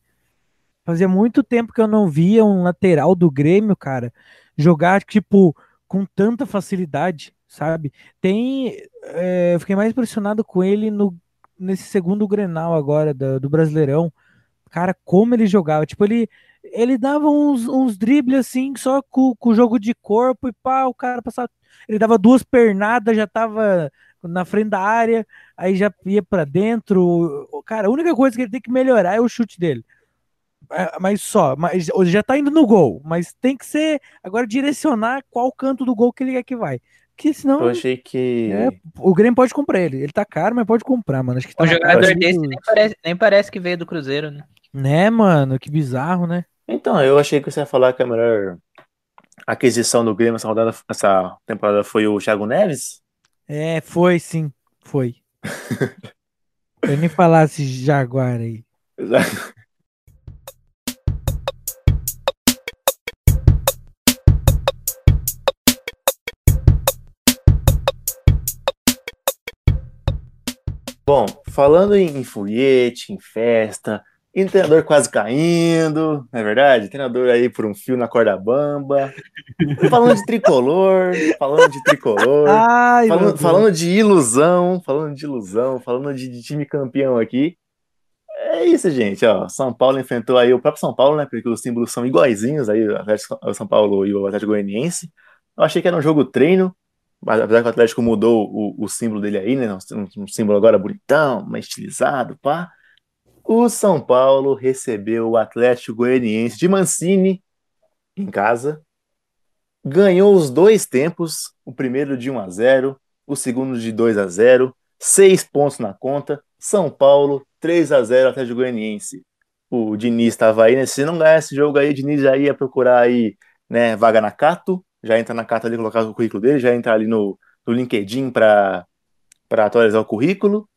Fazia muito tempo que eu não via um lateral do Grêmio, cara, jogar, tipo, com tanta facilidade, sabe? Tem. é, eu fiquei mais impressionado com ele no, nesse segundo Grenal agora do, do Brasileirão. Cara, como ele jogava. Tipo, ele, ele dava uns, uns dribles assim, só com, com o jogo de corpo e pá, o cara passava. Ele dava duas pernadas, já tava na frente da área, aí já ia pra dentro. Cara, a única coisa que ele tem que melhorar é o chute dele. É, Mas só, mas já tá indo no gol, mas tem que ser agora direcionar qual canto do gol que ele quer que vai. Porque senão Eu achei que. é, o Grêmio pode comprar ele. Ele tá caro, mas pode comprar, mano. Acho que tá Um jogador casa desse nem parece, nem parece que veio do Cruzeiro, né? Né, mano? Que bizarro, né? Então, eu achei que você ia falar que a melhor aquisição do Grêmio essa rodada, essa temporada foi o Thiago Neves. É, foi sim, foi. Eu nem falar esse Jaguar aí. Bom, falando em, em foguete, em festa, treinador quase caindo, não é verdade? Treinador aí por um fio na corda bamba. Falando de tricolor, falando de tricolor. Ai, Falando, falando de ilusão, falando de ilusão, falando de, de time campeão aqui. É isso, gente, ó. São Paulo enfrentou aí o próprio São Paulo, né? Porque os símbolos são iguaizinhos aí, o São Paulo e o Atlético Goianiense. Eu achei que era um jogo treino, apesar que o Atlético mudou o, o símbolo dele aí, né? Um, um símbolo agora bonitão, mais estilizado, pá. O São Paulo recebeu o Atlético Goianiense de Mancini em casa. Ganhou os dois tempos, o primeiro de 1 a 0, o segundo de 2 a 0, seis pontos na conta. São Paulo 3 a 0 Atlético Goianiense. O Diniz estava aí, né? Se não ganhar esse jogo aí, o Diniz já ia procurar aí, né, vaga na Cato, já entra na Cato ali, colocar o currículo dele, já entra ali no, no LinkedIn para atualizar o currículo.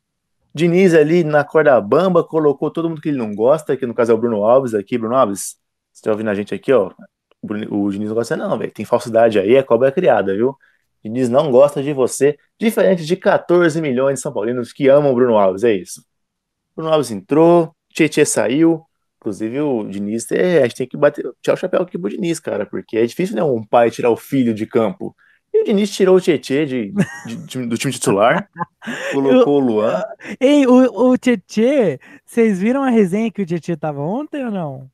Diniz ali na corda bamba, colocou todo mundo que ele não gosta, que no caso é o Bruno Alves aqui. Bruno Alves, você tá ouvindo a gente aqui, ó? O Diniz não gosta não, velho. Tem falsidade aí, é cobra criada, viu? Diniz não gosta de você, diferente de 14 milhões de São Paulinos que amam o Bruno Alves, é isso. Bruno Alves entrou, Tietchan saiu. Inclusive, o Diniz, é, a gente tem que bater, tirar o chapéu aqui pro Diniz, cara, porque é difícil, né, um pai tirar o filho de campo. E o Diniz tirou o Tietchan de, de- de- do time titular, colocou o Luan. Ei, o, o Tietê, vocês viram a resenha que o Tietê tava ontem ou não?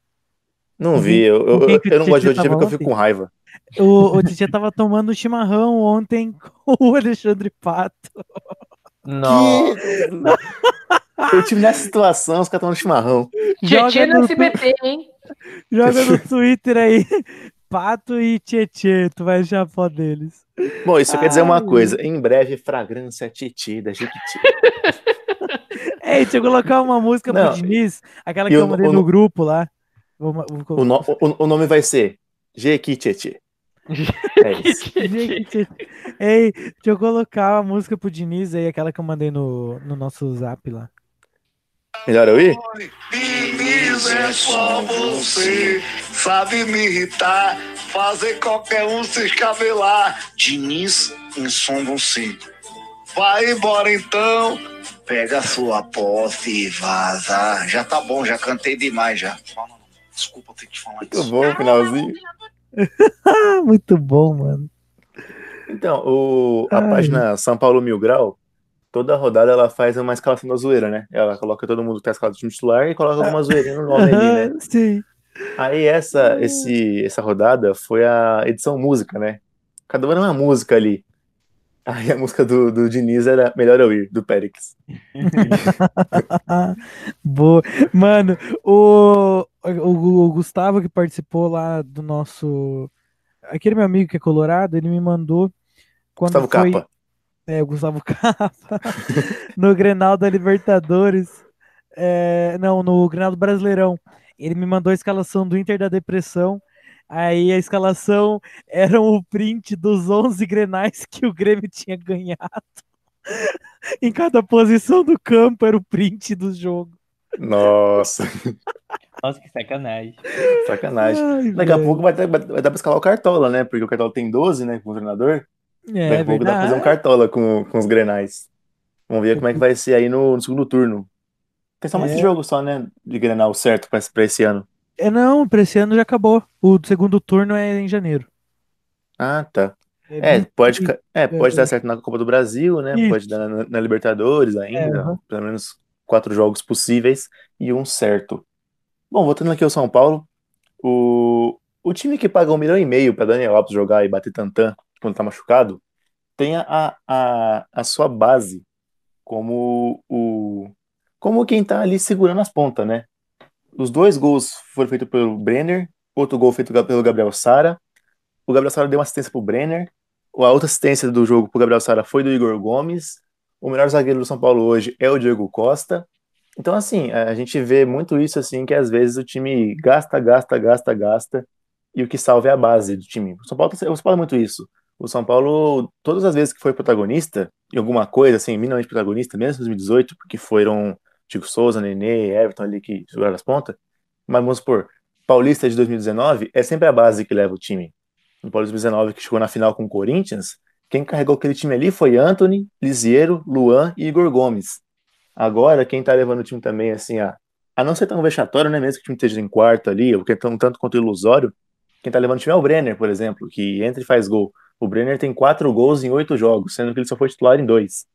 Não vi, eu, eu, eu, não gosto de Tietchan hoje porque eu fico com raiva. O, o Tietê tava tomando chimarrão ontem com o Alexandre Pato. Não. Eu tive nessa situação, os caras tomando chimarrão. Tietchan Joga no no, SBT, hein? joga no Twitter aí, Pato e Tietê, tu vai achar a foto deles. Bom, isso quer dizer uma Ai. coisa. Em breve, fragrância Titi da Jequiti. Ei, deixa eu colocar uma música Não, pro Diniz, aquela e que o- eu mandei o- no grupo lá. Vou, vou, O, no- o- o nome vai ser Jequiti. É isso. Ei, deixa eu colocar a música pro Diniz aí, aquela que eu mandei no, no nosso zap lá. Melhor eu ir? Diniz é só você, sabe me irritar, fazer qualquer um se escabelar. Diniz em som você. Vai embora então, pega a sua posse e vaza. Já tá bom, já cantei demais já. Desculpa ter que falar Muito bom, finalzinho. Ah, muito bom, mano. Então, o, a Ai. página São Paulo Mil Grau, toda rodada ela faz uma escalação da zoeira, né? Ela coloca todo mundo que tá escalado do time titular e coloca alguma zoeirinha no nome ali, né? Sim. Aí essa, esse, essa rodada foi a edição música, né? Cada um era uma música ali. Aí a música do, do Diniz era Melhor Eu Ir, do Périx. Boa. Mano, o, o, o Gustavo que participou lá do nosso. Aquele meu amigo que é colorado, ele me mandou. Quando Gustavo foi, Capa. É, o Gustavo Capa. no Grenal da Libertadores. É, não, no Grenal do Brasileirão. Ele me mandou a escalação do Inter da Depressão. Aí a escalação era o print dos 11 grenais que o Grêmio tinha ganhado. em cada posição do campo era o print do jogo. Nossa, Nossa, que sacanagem. sacanagem. Ai, Daqui a pouco vai, ter- vai, vai dar pra escalar o Cartola, né? Porque o Cartola tem 12, né? Com o treinador. É, Daqui a pouco dá pra fazer um. Cartola com, com os grenais. Vamos ver como é que vai ser aí no, no segundo turno. Tem só mais É. esse jogo só, né? De Grenal certo pra, pra esse ano. É, não, pra esse ano já acabou. O segundo turno é em janeiro. Ah, tá. É, pode, ca- é, pode é. dar certo na Copa do Brasil, né? Isso. Pode dar na, na Libertadores ainda. É, aham. Pelo menos quatro jogos possíveis e um certo. Bom, voltando aqui ao São Paulo, o, o time que paga um milhão e meio para Daniel Alves jogar e bater tantã quando tá machucado, tem a, a, a sua base como o como quem tá ali segurando as pontas, né? Os dois gols foram feitos pelo Brenner, outro gol feito pelo Gabriel Sara. O Gabriel Sara deu uma assistência pro Brenner. A outra assistência do jogo pro Gabriel Sara foi do Igor Gomes. O melhor zagueiro do São Paulo hoje é o Diego Costa. Então, assim, a gente vê muito isso, assim, que às vezes o time gasta, gasta, gasta, gasta, e o que salva é a base do time. O São Paulo, o São Paulo é muito isso. O São Paulo, todas as vezes que foi protagonista, em alguma coisa, assim, minimamente protagonista, mesmo em 2018, porque foram Chico Souza, Nenê, Everton ali que jogaram as pontas, mas vamos supor, Paulista de 2019 é sempre a base que leva o time. No Paulista de 2019, que chegou na final com o Corinthians, quem carregou aquele time ali foi Anthony, Lisiero, Luan e Igor Gomes. Agora, quem tá levando o time também, assim, a, a não ser tão vexatório, né, mesmo que o time esteja em quarto ali, ou que é tão, tanto quanto ilusório, quem tá levando o time é o Brenner, por exemplo, que entra e faz gol. O Brenner tem quatro gols em oito jogos, sendo que ele só foi titular em dois.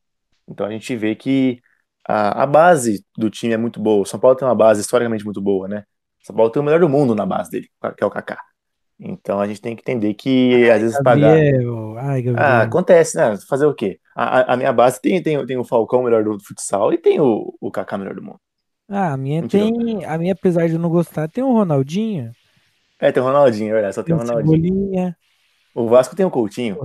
Então a gente vê que a, a base do time é muito boa. O São Paulo tem uma base historicamente muito boa, né? São Paulo tem o melhor do mundo na base dele, que é o Kaká. Então a gente tem que entender que às vezes pagar. Gabriel. Ai, Gabriel. Ah, acontece, né? Fazer o quê? A, a- a minha base tem, tem, tem o Falcão melhor do futsal e tem o, o Kaká melhor do mundo. Ah, a minha Mentira. tem. A minha, apesar de eu não gostar, tem o Ronaldinho. É, tem o Ronaldinho, é verdade, só tem Tem o o Ronaldinho. Cebolinha. O Vasco tem o Coutinho.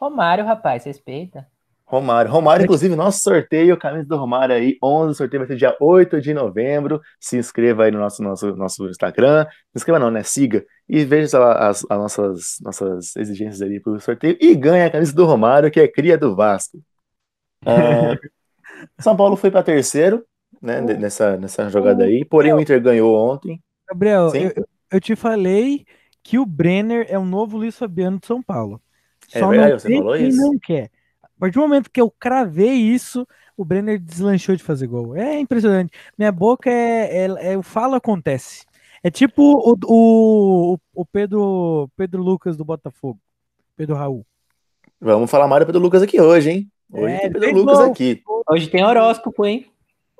Romário, rapaz, respeita. Romário. Romário, inclusive, nosso sorteio, camisa do Romário aí, 11, o sorteio vai ser dia 8 de novembro. Se inscreva aí no nosso, nosso, nosso Instagram. Se inscreva não, né? Siga. E veja as, as nossas, nossas exigências ali pro sorteio. E ganha a camisa do Romário, que é cria do Vasco. É, São Paulo foi para terceiro, né? Nessa, nessa jogada aí. Porém, o Inter ganhou ontem. Gabriel, eu, eu- te falei que o Brenner é o novo Luiz Fabiano de São Paulo. É Só verdade, não você falou quem isso? não quer. A partir do momento que eu cravei isso, o Brenner deslanchou de fazer gol. É impressionante. Minha boca é, é, é o falo acontece. É tipo o, o, o Pedro, Pedro Lucas do Botafogo. Pedro Raul. Vamos falar mais do Pedro Lucas aqui hoje, hein? Hoje É, tem Pedro Lucas gol. aqui. Hoje tem horóscopo, hein?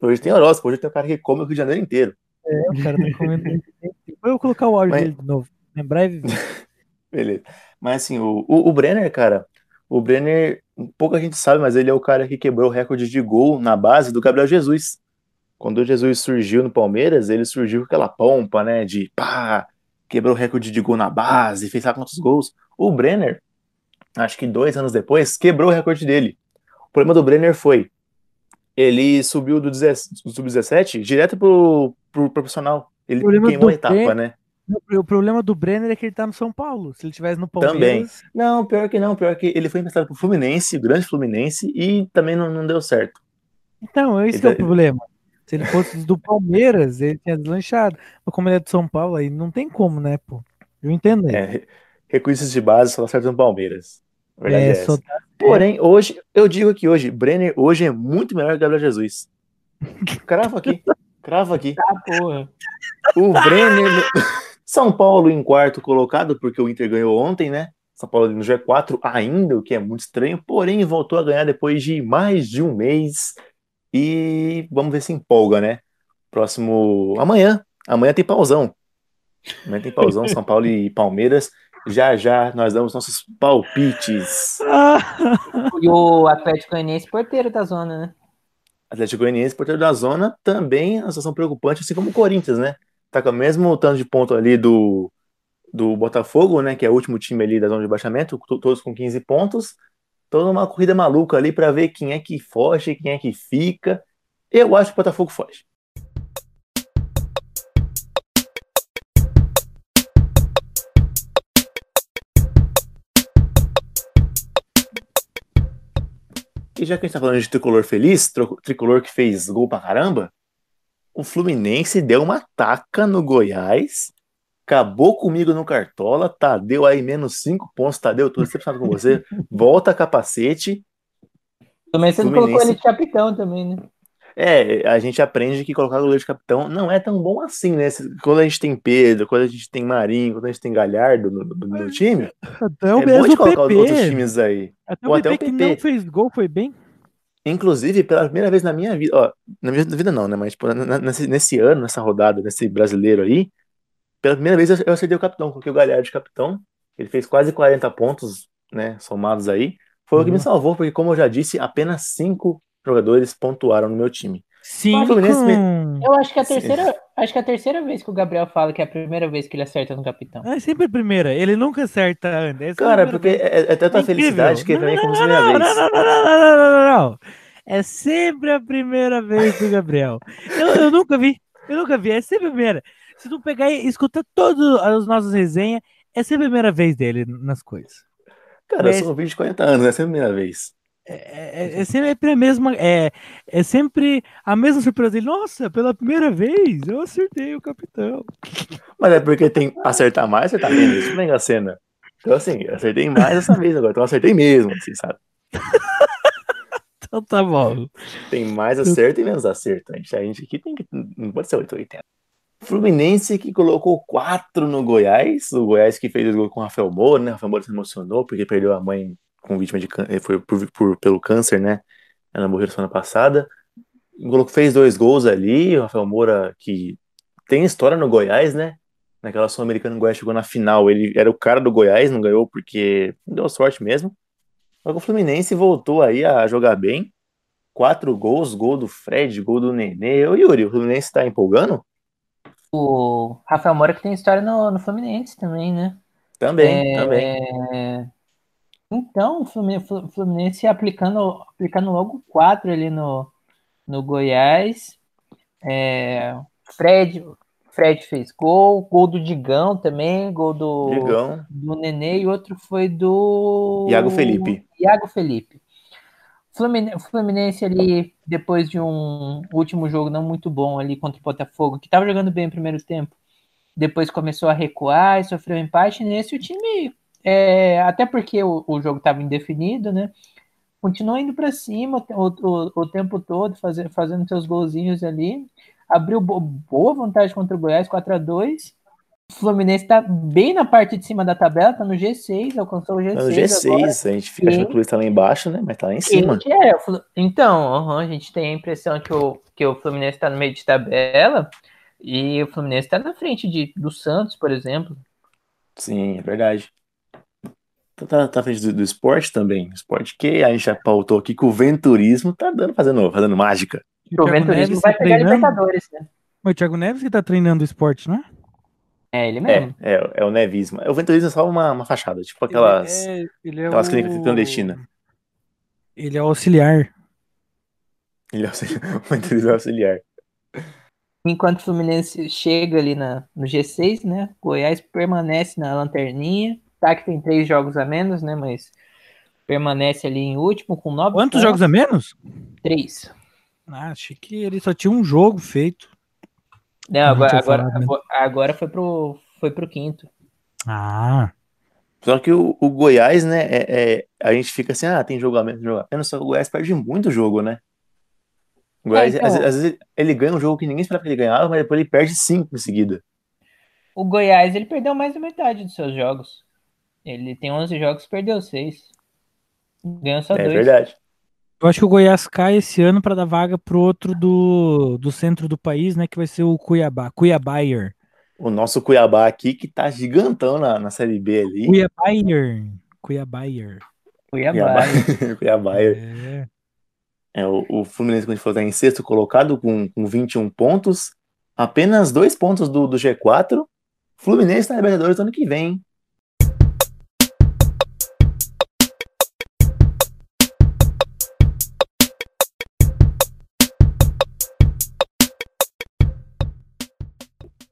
Hoje tem horóscopo, hoje tem o cara que come o Rio de Janeiro inteiro. É, o cara tá comendo. Eu vou colocar o áudio Mas- dele de novo. Lembrar e viver. Beleza. Mas assim, o, o, o Brenner, cara, o Brenner, pouca gente sabe, mas ele é o cara que quebrou o recorde de gol na base do Gabriel Jesus. Quando o Jesus surgiu no Palmeiras, ele surgiu com aquela pompa, né, de pá, quebrou o recorde de gol na base, fez sabe quantos gols. O Brenner, acho que dois anos depois, quebrou o recorde dele. O problema do Brenner foi, ele subiu do 17 do sub-17 direto pro, pro profissional. Ele queimou a etapa, Brenner- né? O problema do Brenner é que ele tá no São Paulo. Se ele tivesse no Palmeiras. Também. Não, pior que não, pior que ele foi emprestado pro Fluminense, o grande Fluminense, e também não, não deu certo. Então, esse Ele que é o problema. Se ele fosse do Palmeiras, ele tinha deslanchado. Mas como ele é do São Paulo, aí não tem como, né, pô? Eu entendo ele. É, re- recursos de base só dá certo no Palmeiras. É, É, só- Porém, hoje, eu digo que hoje, Brenner hoje é muito melhor que o Gabriel Jesus. Cravo aqui, cravo aqui. Ah, porra. O Brenner. São Paulo em quarto colocado, porque o Inter ganhou ontem, né? São Paulo no G4 ainda, o que é muito estranho, porém voltou a ganhar depois de mais de um mês. E vamos ver se empolga, né? Próximo. Amanhã. Amanhã tem pauzão. Amanhã tem pauzão, São Paulo e Palmeiras. Já já nós damos nossos palpites. E o Atlético Goianiense porteiro da zona, né? Atlético Goianiense, porteiro da zona, também uma situação preocupante, assim como o Corinthians, né? Tá com o mesmo tanto de ponto ali do, do Botafogo, né? Que é o último time ali da zona de baixamento, to- todos com 15 pontos. Toda uma corrida maluca ali para ver quem é que foge, quem é que fica. Eu acho que o Botafogo foge. E já que a gente tá falando de tricolor feliz, tricolor que fez gol pra caramba, o Fluminense deu uma taca no Goiás, acabou comigo no Cartola, Tadeu aí menos 5 pontos, Tadeu, tô decepcionado com você, volta capacete, Também você não Fluminense- colocou ele de capitão também, né? É, a gente aprende que colocar goleiro de capitão não é tão bom assim, né? Quando a gente tem Pedro, quando a gente tem Marinho, quando a gente tem Galhardo no, no- no time, Até é o bom mesmo de colocar os outros PP. times aí. Até Ou o até PP o que PP. não fez gol foi bem. Inclusive, pela primeira vez na minha vida, ó, na minha vida não, né? Mas tipo, nesse, nesse ano, nessa rodada, nesse brasileiro aí, pela primeira vez eu, eu acertei o capitão, coloquei o Galhardo de capitão. Ele fez quase 40 pontos, né? Somados aí. Foi o que me Uhum. salvou, porque, como eu já disse, apenas cinco jogadores pontuaram no meu time. Sim, Fluminense com... Eu acho que é a Sim. terceira, acho que é a terceira vez que o Gabriel fala que é a primeira vez que ele acerta no capitão. É sempre a primeira. Ele nunca acerta antes. É a Cara, primeira porque vez. é, é tanta É felicidade que mim é como se não, minha não, vez. não, não, não, não, não, não, não, não. É sempre a primeira vez do Gabriel. Eu, eu nunca vi. Eu nunca vi. É sempre a primeira. Se tu pegar e escutar todas as nossas resenhas, é sempre a primeira vez dele nas coisas. Cara, eu Mas- sou um vídeo de 40 anos, é sempre a minha vez. É, é- é sempre a mesma. É, é sempre a mesma surpresa dele. Nossa, pela primeira vez eu acertei o capitão. Mas é porque tem acertar mais, acertar menos. Isso não é Mega Sena. Então, assim, acertei mais essa vez agora. Então, eu acertei mesmo, assim, sabe? Então tá bom. Tem mais acerto e menos acerto. A gente, a gente aqui tem que. Não pode ser 880. Fluminense que colocou 4 no Goiás. O Goiás que fez o gol com o Rafael Moura, né? O Rafael Moura se emocionou porque perdeu a mãe com vítima de câncer. Foi por, por- pelo câncer, né? Ela morreu semana passada. Fez dois gols ali. O Rafael Moura, que tem história no Goiás, né? Naquela Sul-Americana, o Goiás chegou na final. Ele era o cara do Goiás, não ganhou porque não deu sorte mesmo. Só que o Fluminense voltou aí a jogar bem. Quatro gols, gol do Fred, gol do Nenê. Ô Yuri, o Fluminense tá empolgando? O Rafael Moura que tem história no, no Fluminense também, né? Também, É, também. Então, o Flumi- Flu- Fluminense aplicando, aplicando logo quatro ali no, no Goiás. É, Fred, Fred fez gol, gol do Digão também, gol do, Digão, do Nenê e outro foi do Iago Felipe. Iago Felipe. Fluminense, Fluminense ali, depois de um último jogo não muito bom ali contra o Botafogo, que estava jogando bem no primeiro tempo, depois começou a recuar e sofreu empate. Nesse o time, é, até porque o, o jogo estava indefinido, né? Continuou indo para cima o, o, o tempo todo, fazer, fazendo seus golzinhos ali. Abriu bo- boa vantagem contra o Goiás, 4 a 2 O Fluminense está bem na parte de cima da tabela, está no G6, alcançou o G6. Tá no agora. G6. A gente fica achando Sim. que o Luiz tá lá embaixo, né? Mas tá lá em cima. É, então, aham, a gente tem a impressão que o, que o Fluminense está no meio de tabela e o Fluminense está na frente de, do Santos, por exemplo. Sim, é verdade. Tá, tá, tá frente do, do esporte também. Esporte que a gente já pautou aqui que o venturismo tá dando, fazendo, fazendo mágica. O Thiago Venturismo Neves vai tá pegar treinando? Libertadores, né? Mas o Thiago Neves que tá treinando o esporte, né? É, ele É, mesmo. é, é o nevismo. O venturismo é só uma, uma fachada, tipo aquelas, Ele é, ele é aquelas o- clínicas clandestinas. Ele é auxiliar. Ele é auxiliar, o venturismo é auxiliar. Enquanto o Fluminense chega ali na, no G6, né? Goiás permanece na lanterninha. Tá que tem três jogos a menos, né? Mas permanece ali em último com nove Quantos pontos. jogos a menos? Três. Ah, achei que ele só tinha um jogo feito. Não, Não agora, tinha agora, né? agora foi, pro, foi pro quinto. Ah, Só que o, o Goiás, né, é, é- a gente fica assim, ah, tem jogo a menos, jogo a menos, só que o Goiás perde muito jogo, né? O Goiás, então. às, vezes- às vezes, ele ganha um jogo que ninguém esperava que ele ganhava, mas depois ele perde cinco em seguida. O Goiás, ele perdeu mais da metade dos seus jogos. Ele tem 11 jogos, perdeu 6. Ganhou só É dois. verdade. eu acho que o Goiás cai esse ano para dar vaga pro outro do, do centro do país, né? Que vai ser o Cuiabá. Cuiabaier. O nosso Cuiabá aqui, que tá gigantão na, na Série B ali. Cuiabaier. Cuiabaier. Cuiabá. Cuiabá. É. É, o, o Fluminense, quando a gente falou, tá em sexto colocado com, com 21 pontos, apenas dois pontos do, do G4. Fluminense na Libertadores do ano que vem.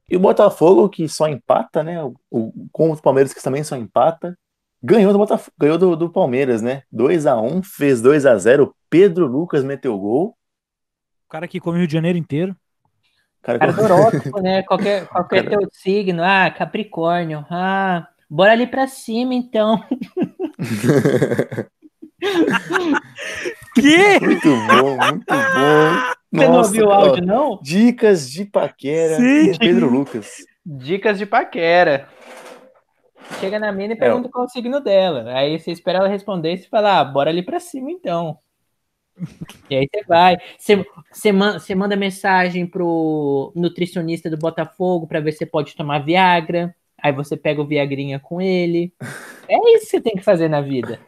E o Botafogo, que só empata, né? O, o, com o Palmeiras, que também só empata. Ganhou do, Botaf ganhou do, do Palmeiras, né? 2x1, fez 2x0. Pedro Lucas meteu gol. O cara que come o Rio de Janeiro inteiro. Cara, Cara horóscopo, né? Qualquer, qualquer Cara- teu signo. Ah, Capricórnio. Ah, bora ali pra cima, então. quê? Muito bom, muito bom. Você não ouviu o áudio, não? Dicas de paquera Sim. com Pedro Lucas. Dicas de paquera. Chega na mina e pergunta qual é o signo dela. Aí você espera ela responder e você fala, ah, bora ali pra cima então. E aí você vai. Você, você, man- você manda mensagem pro nutricionista do Botafogo pra ver se pode tomar Viagra. Aí você pega o Viagrinha com ele. É isso que você tem que fazer na vida.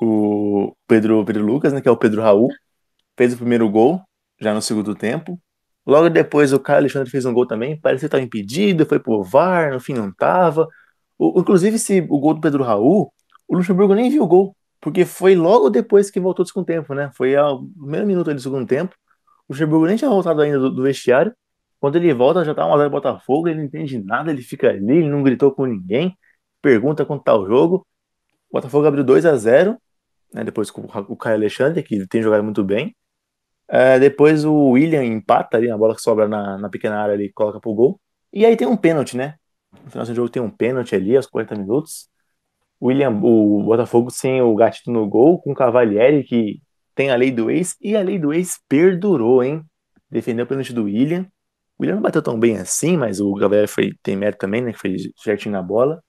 O Pedro, Pedro Lucas, né, que é o Pedro Raul, fez o primeiro gol, já no segundo tempo. Logo depois o Caio Alexandre fez um gol também, parecia que estava impedido, foi pro VAR, no fim não tava. O- inclusive, esse, o gol do Pedro Raul, o Luxemburgo nem viu o gol, porque foi logo depois que voltou do segundo tempo, né? Foi ao primeiro minuto do segundo tempo. O Luxemburgo nem tinha voltado ainda do, do vestiário. Quando ele volta, já tá 1x0 Botafogo, ele não entende nada, ele fica ali, ele não gritou com ninguém, pergunta quanto tá o jogo. O Botafogo abriu 2 a 0 né, depois com o Caio Alexandre, que tem jogado muito bem. É, depois o William empata ali, a bola que sobra na, na pequena área ali, coloca pro gol. E aí tem um pênalti, né? No final do jogo tem um pênalti ali, aos 40 minutos. O William, o Botafogo sem o Gatito no gol, com o Cavalieri, que tem a lei do ex, e a lei do ex perdurou, hein? Defendeu o pênalti do William. O William não bateu tão bem assim, mas o Cavalieri foi, tem mérito também, né? Que foi certinho na bola.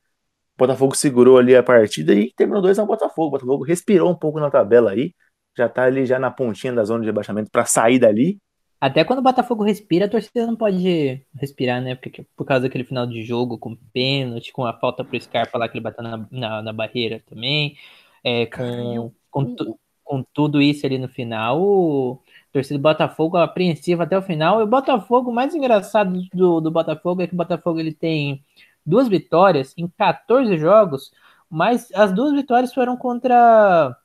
O Botafogo segurou ali a partida e terminou 2 ao Botafogo. O Botafogo respirou um pouco na tabela aí. Já tá ali já na pontinha da zona de rebaixamento para sair dali. Até quando o Botafogo respira, a torcida não pode respirar, né? Porque, por causa daquele final de jogo com pênalti, com a falta pro Scarpa lá que ele bateu na, na, na barreira também. É, com, com, tu- com tudo isso ali no final, o torcida do Botafogo apreensiva até o final. E o Botafogo, o mais engraçado do, do Botafogo é que o Botafogo ele tem duas vitórias em 14 jogos, mas as duas vitórias foram contra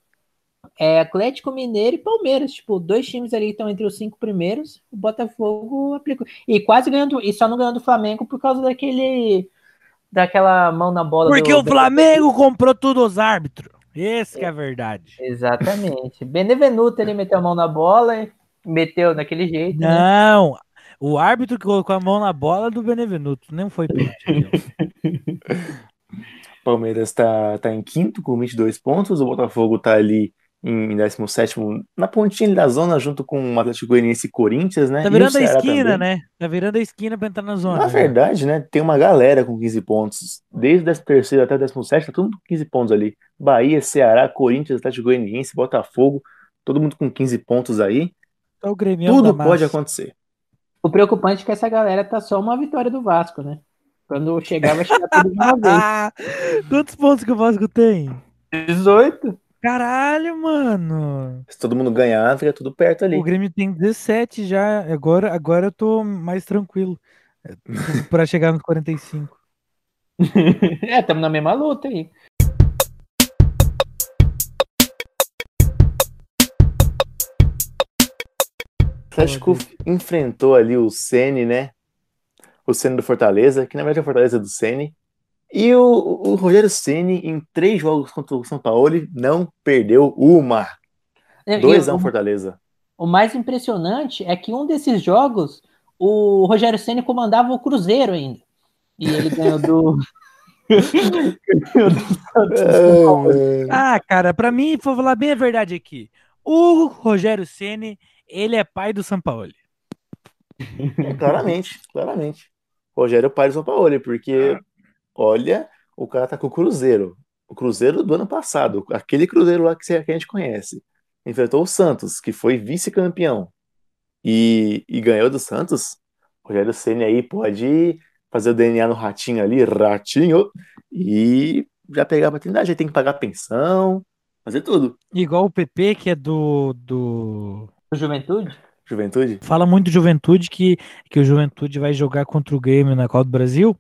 é, Atlético Mineiro e Palmeiras, tipo, dois times ali que estão entre os cinco primeiros, o Botafogo aplicou. E quase ganhando, e só não ganhando o Flamengo por causa daquele daquela mão na bola Porque do o Flamengo comprou tudo os árbitros. Esse que é a verdade. Exatamente. Benevenuto ele meteu a mão na bola e meteu daquele jeito, né? Não, o árbitro que colocou a mão na bola do Benevenuto. Não foi pênalti. Palmeiras tá, tá em quinto com 22 pontos. O Botafogo tá ali em 17 na pontinha ali da zona, junto com o Atlético Goianiense e Corinthians, né? Tá virando a esquina, também. né? Tá virando a esquina pra entrar na zona. Na verdade, né, tem uma galera com 15 pontos. Desde o terceiro até o 17, tá todo mundo com 15 pontos ali. Bahia, Ceará, Corinthians, Atlético Goianiense, Botafogo, todo mundo com 15 pontos aí. Tá o Grêmio Tudo da pode massa. acontecer. O preocupante é que essa galera tá só uma vitória do Vasco, né? Quando chegar, vai chegar tudo de uma vez. Ah, quantos pontos que o Vasco tem? 18? Caralho, mano. Se todo mundo ganhar, fica tudo perto ali. O Grêmio tem 17 já. Agora, agora eu tô mais tranquilo. Pra chegar nos 45. é, estamos na mesma luta aí. O Atlético enfrentou ali o Ceni, né? O Ceni do Fortaleza, que na verdade é o Fortaleza do Ceni. E o, o Rogério Ceni, em três jogos contra o São Paulo, não perdeu uma. E- 2 e a 1 o- Fortaleza. O mais impressionante é que um desses jogos, o Rogério Ceni comandava o Cruzeiro ainda. E ele ganhou do. do Santos. Ah, cara, pra mim, vou falar bem a verdade aqui. O Rogério Ceni, ele é pai do Sampaoli. Claramente, claramente. Rogério é pai do São Paulo, porque, olha, o cara tá com o Cruzeiro. O Cruzeiro do ano passado, aquele Cruzeiro lá que a gente conhece. Enfrentou o Santos, que foi vice-campeão. E, e ganhou do Santos. Rogério Ceni aí pode fazer o DNA no ratinho ali, ratinho, e já pegar a paternidade. Aí tem que pagar pensão, fazer tudo. Igual o PP, que é do. do... Juventude? Juventude. Fala muito do Juventude que, que o Juventude vai jogar contra o Grêmio na Copa do Brasil.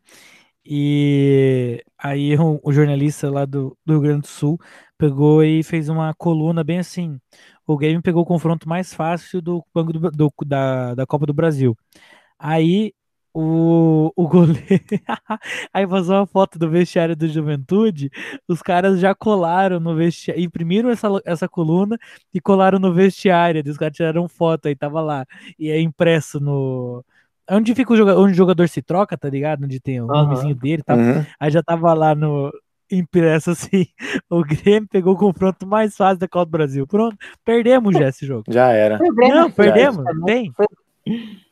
E aí o, o jornalista lá do, do Rio Grande do Sul pegou e fez uma coluna bem assim. O Grêmio pegou o confronto mais fácil do, banco do- do- da, da Copa do Brasil. Aí o, o goleiro. Aí vazou uma foto do vestiário do Juventude. Os caras já colaram no vestiário, imprimiram essa, essa coluna e colaram no vestiário. Os caras tiraram foto aí, tava lá. E é impresso no. Onde fica o jogador, onde o jogador se troca, tá ligado? Onde tem o Aham. nomezinho dele e tal. Uhum. Aí já tava lá no, impresso assim. O Grêmio pegou o confronto mais fácil da Copa do Brasil. Pronto, perdemos já esse jogo. Já era. Não, perdemos. Tem.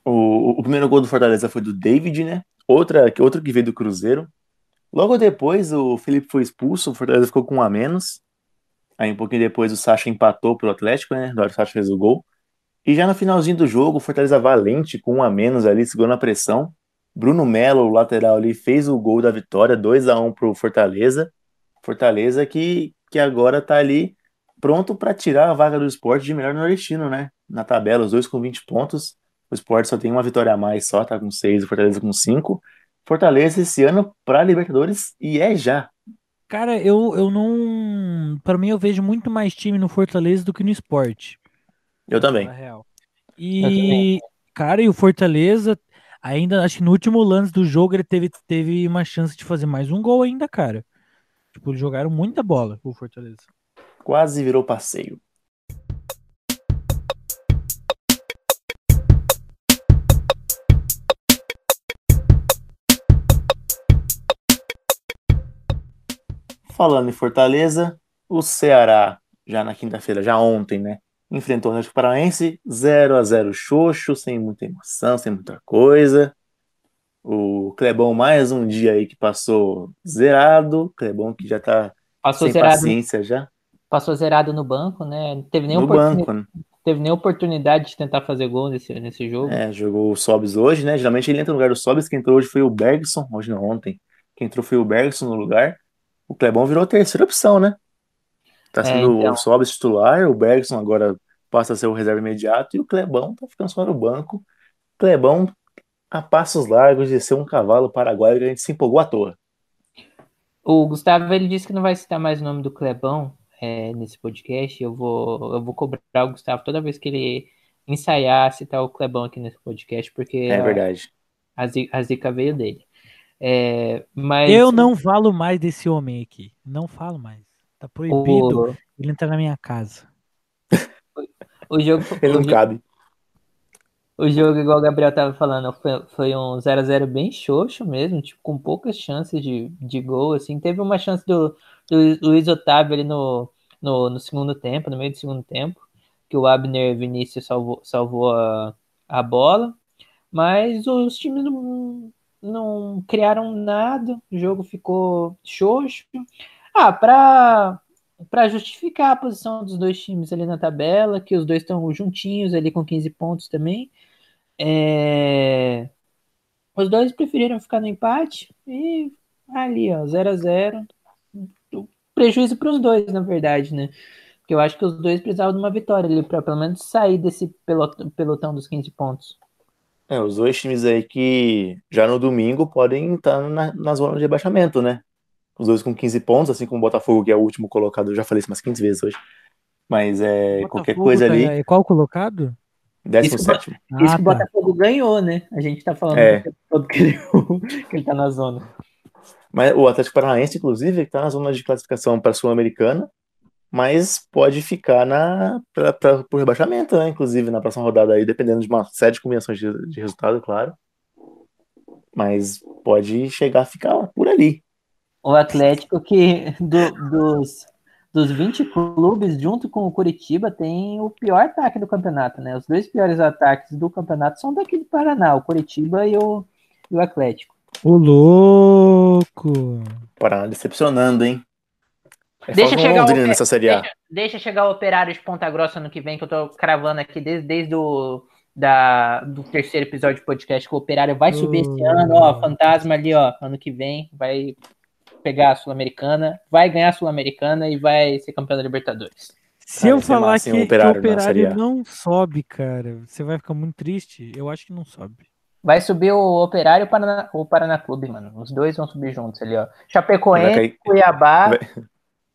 O, o primeiro gol do Fortaleza foi do David, né? Outra, outro que veio do Cruzeiro. Logo depois, o Felipe foi expulso, o Fortaleza ficou com um a menos. Aí um pouquinho depois o Sacha empatou pro Atlético, né? O Sacha fez o gol. E já no finalzinho do jogo, Fortaleza valente, com um a menos ali, segurando a pressão. Bruno Melo, o lateral ali, fez o gol da vitória, 2 a 1 pro Fortaleza. Fortaleza que, que agora tá ali pronto para tirar a vaga do esporte de melhor nordestino, né? Na tabela, os dois com 20 pontos. O esporte só tem uma vitória a mais, só tá com 6, o Fortaleza com 5. Fortaleza esse ano para Libertadores e é já. Cara, eu, eu não. Pra mim, eu vejo muito mais time no Fortaleza do que no esporte. Eu também. E, cara, e o Fortaleza, ainda, acho que no último lance do jogo, ele teve, teve uma chance de fazer mais um gol ainda, cara. Tipo, jogaram muita bola, o Fortaleza. Quase virou passeio. Falando em Fortaleza, o Ceará, já na quinta-feira, já ontem, né? Enfrentou o Atlético Paranaense 0 a 0 xoxo, sem muita emoção, sem muita coisa. O Clebão mais um dia aí que passou zerado. Clebão que já tá Passou sem zerado, paciência já. passou zerado no banco, né? Não teve nem, No banco, né? teve nem oportunidade de tentar fazer gol nesse, nesse jogo. É, jogou o Sobs hoje, né? Geralmente ele entra no lugar do Sobs. Quem entrou hoje foi o Bergson. Hoje não, ontem. Quem entrou foi o Bergson no lugar. O Clebão virou a terceira opção, né? Tá É, sendo então. o Sobs titular. O Bergson agora passa a ser o reserva imediato. E o Clebão tá ficando só no banco. Clebão a passos largos de ser um cavalo paraguaio que a gente se empolgou à toa. O Gustavo ele disse que não vai citar mais o nome do Clebão é, nesse podcast. Eu vou, eu vou cobrar o Gustavo toda vez que ele ensaiar citar o Clebão aqui nesse podcast, porque É verdade. a, a zica veio dele. É, mas Eu não falo mais desse homem aqui. Não falo mais. Tá proibido o, ele entrar na minha casa. o jogo, Ele o, não jo- cabe. o jogo, igual o Gabriel tava falando, foi, foi um 0x0 bem xoxo mesmo, tipo, com poucas chances de, de gol, assim. Teve uma chance do, do Luiz Otávio ali no, no, no segundo tempo, no meio do segundo tempo, que o Abner Vinícius salvou, salvou a, a bola, mas os times não, não criaram nada, o jogo ficou xoxo. Ah, para para justificar a posição dos dois times ali na tabela, que os dois estão juntinhos ali com 15 pontos também. É, Os dois preferiram ficar no empate e ali, ó, 0 a 0 Prejuízo para os dois, na verdade, né? Porque eu acho que os dois precisavam de uma vitória ali para pelo menos sair desse pelot- pelotão dos 15 pontos. É, os dois times aí que já no domingo podem estar na, na zona de rebaixamento, né? Os dois com 15 pontos, assim como o Botafogo, que é o último colocado. Eu já falei isso umas 15 vezes hoje. Mas é qualquer Botafogo coisa tá- ali, é Qual colocado? 17. Isso Ah, que o tá. Botafogo ganhou, né? A gente tá falando É. todo que ele, que ele tá na zona. Mas o Atlético Paranaense, inclusive, está na zona de classificação para a Sul-Americana, mas pode ficar na pra, pra, por rebaixamento, né? Inclusive, na próxima rodada aí, dependendo de uma série de combinações de, de resultado, claro. Mas pode chegar a ficar por ali. O Atlético que do- dos, dos 20 clubes, junto com o Curitiba, tem o pior ataque do campeonato, né? Os dois piores ataques do campeonato são daqui do Paraná, o Curitiba e o, e o Atlético. Ô, louco! Paraná decepcionando, hein? É Deixa chegar o Londrina Pe- nessa Série A. Deixa, deixa chegar o Operário de Ponta Grossa ano que vem, que eu tô cravando aqui desde, desde o da, do terceiro episódio do podcast, que o Operário vai subir esse Hum. ano, ó, fantasma ali, ó, ano que vem, vai pegar a Sul-Americana, vai ganhar a Sul-Americana e vai ser campeão da Libertadores. Se Cara, eu é falar massa, que, hein, o que o Operário operário A. não sobe, cara, você vai ficar muito triste. Eu acho que não sobe. Vai subir o Operário e o Paraná, o Paraná Clube, mano. Os dois vão subir juntos ali, ó. Chapecoense, cair- Cuiabá, vai-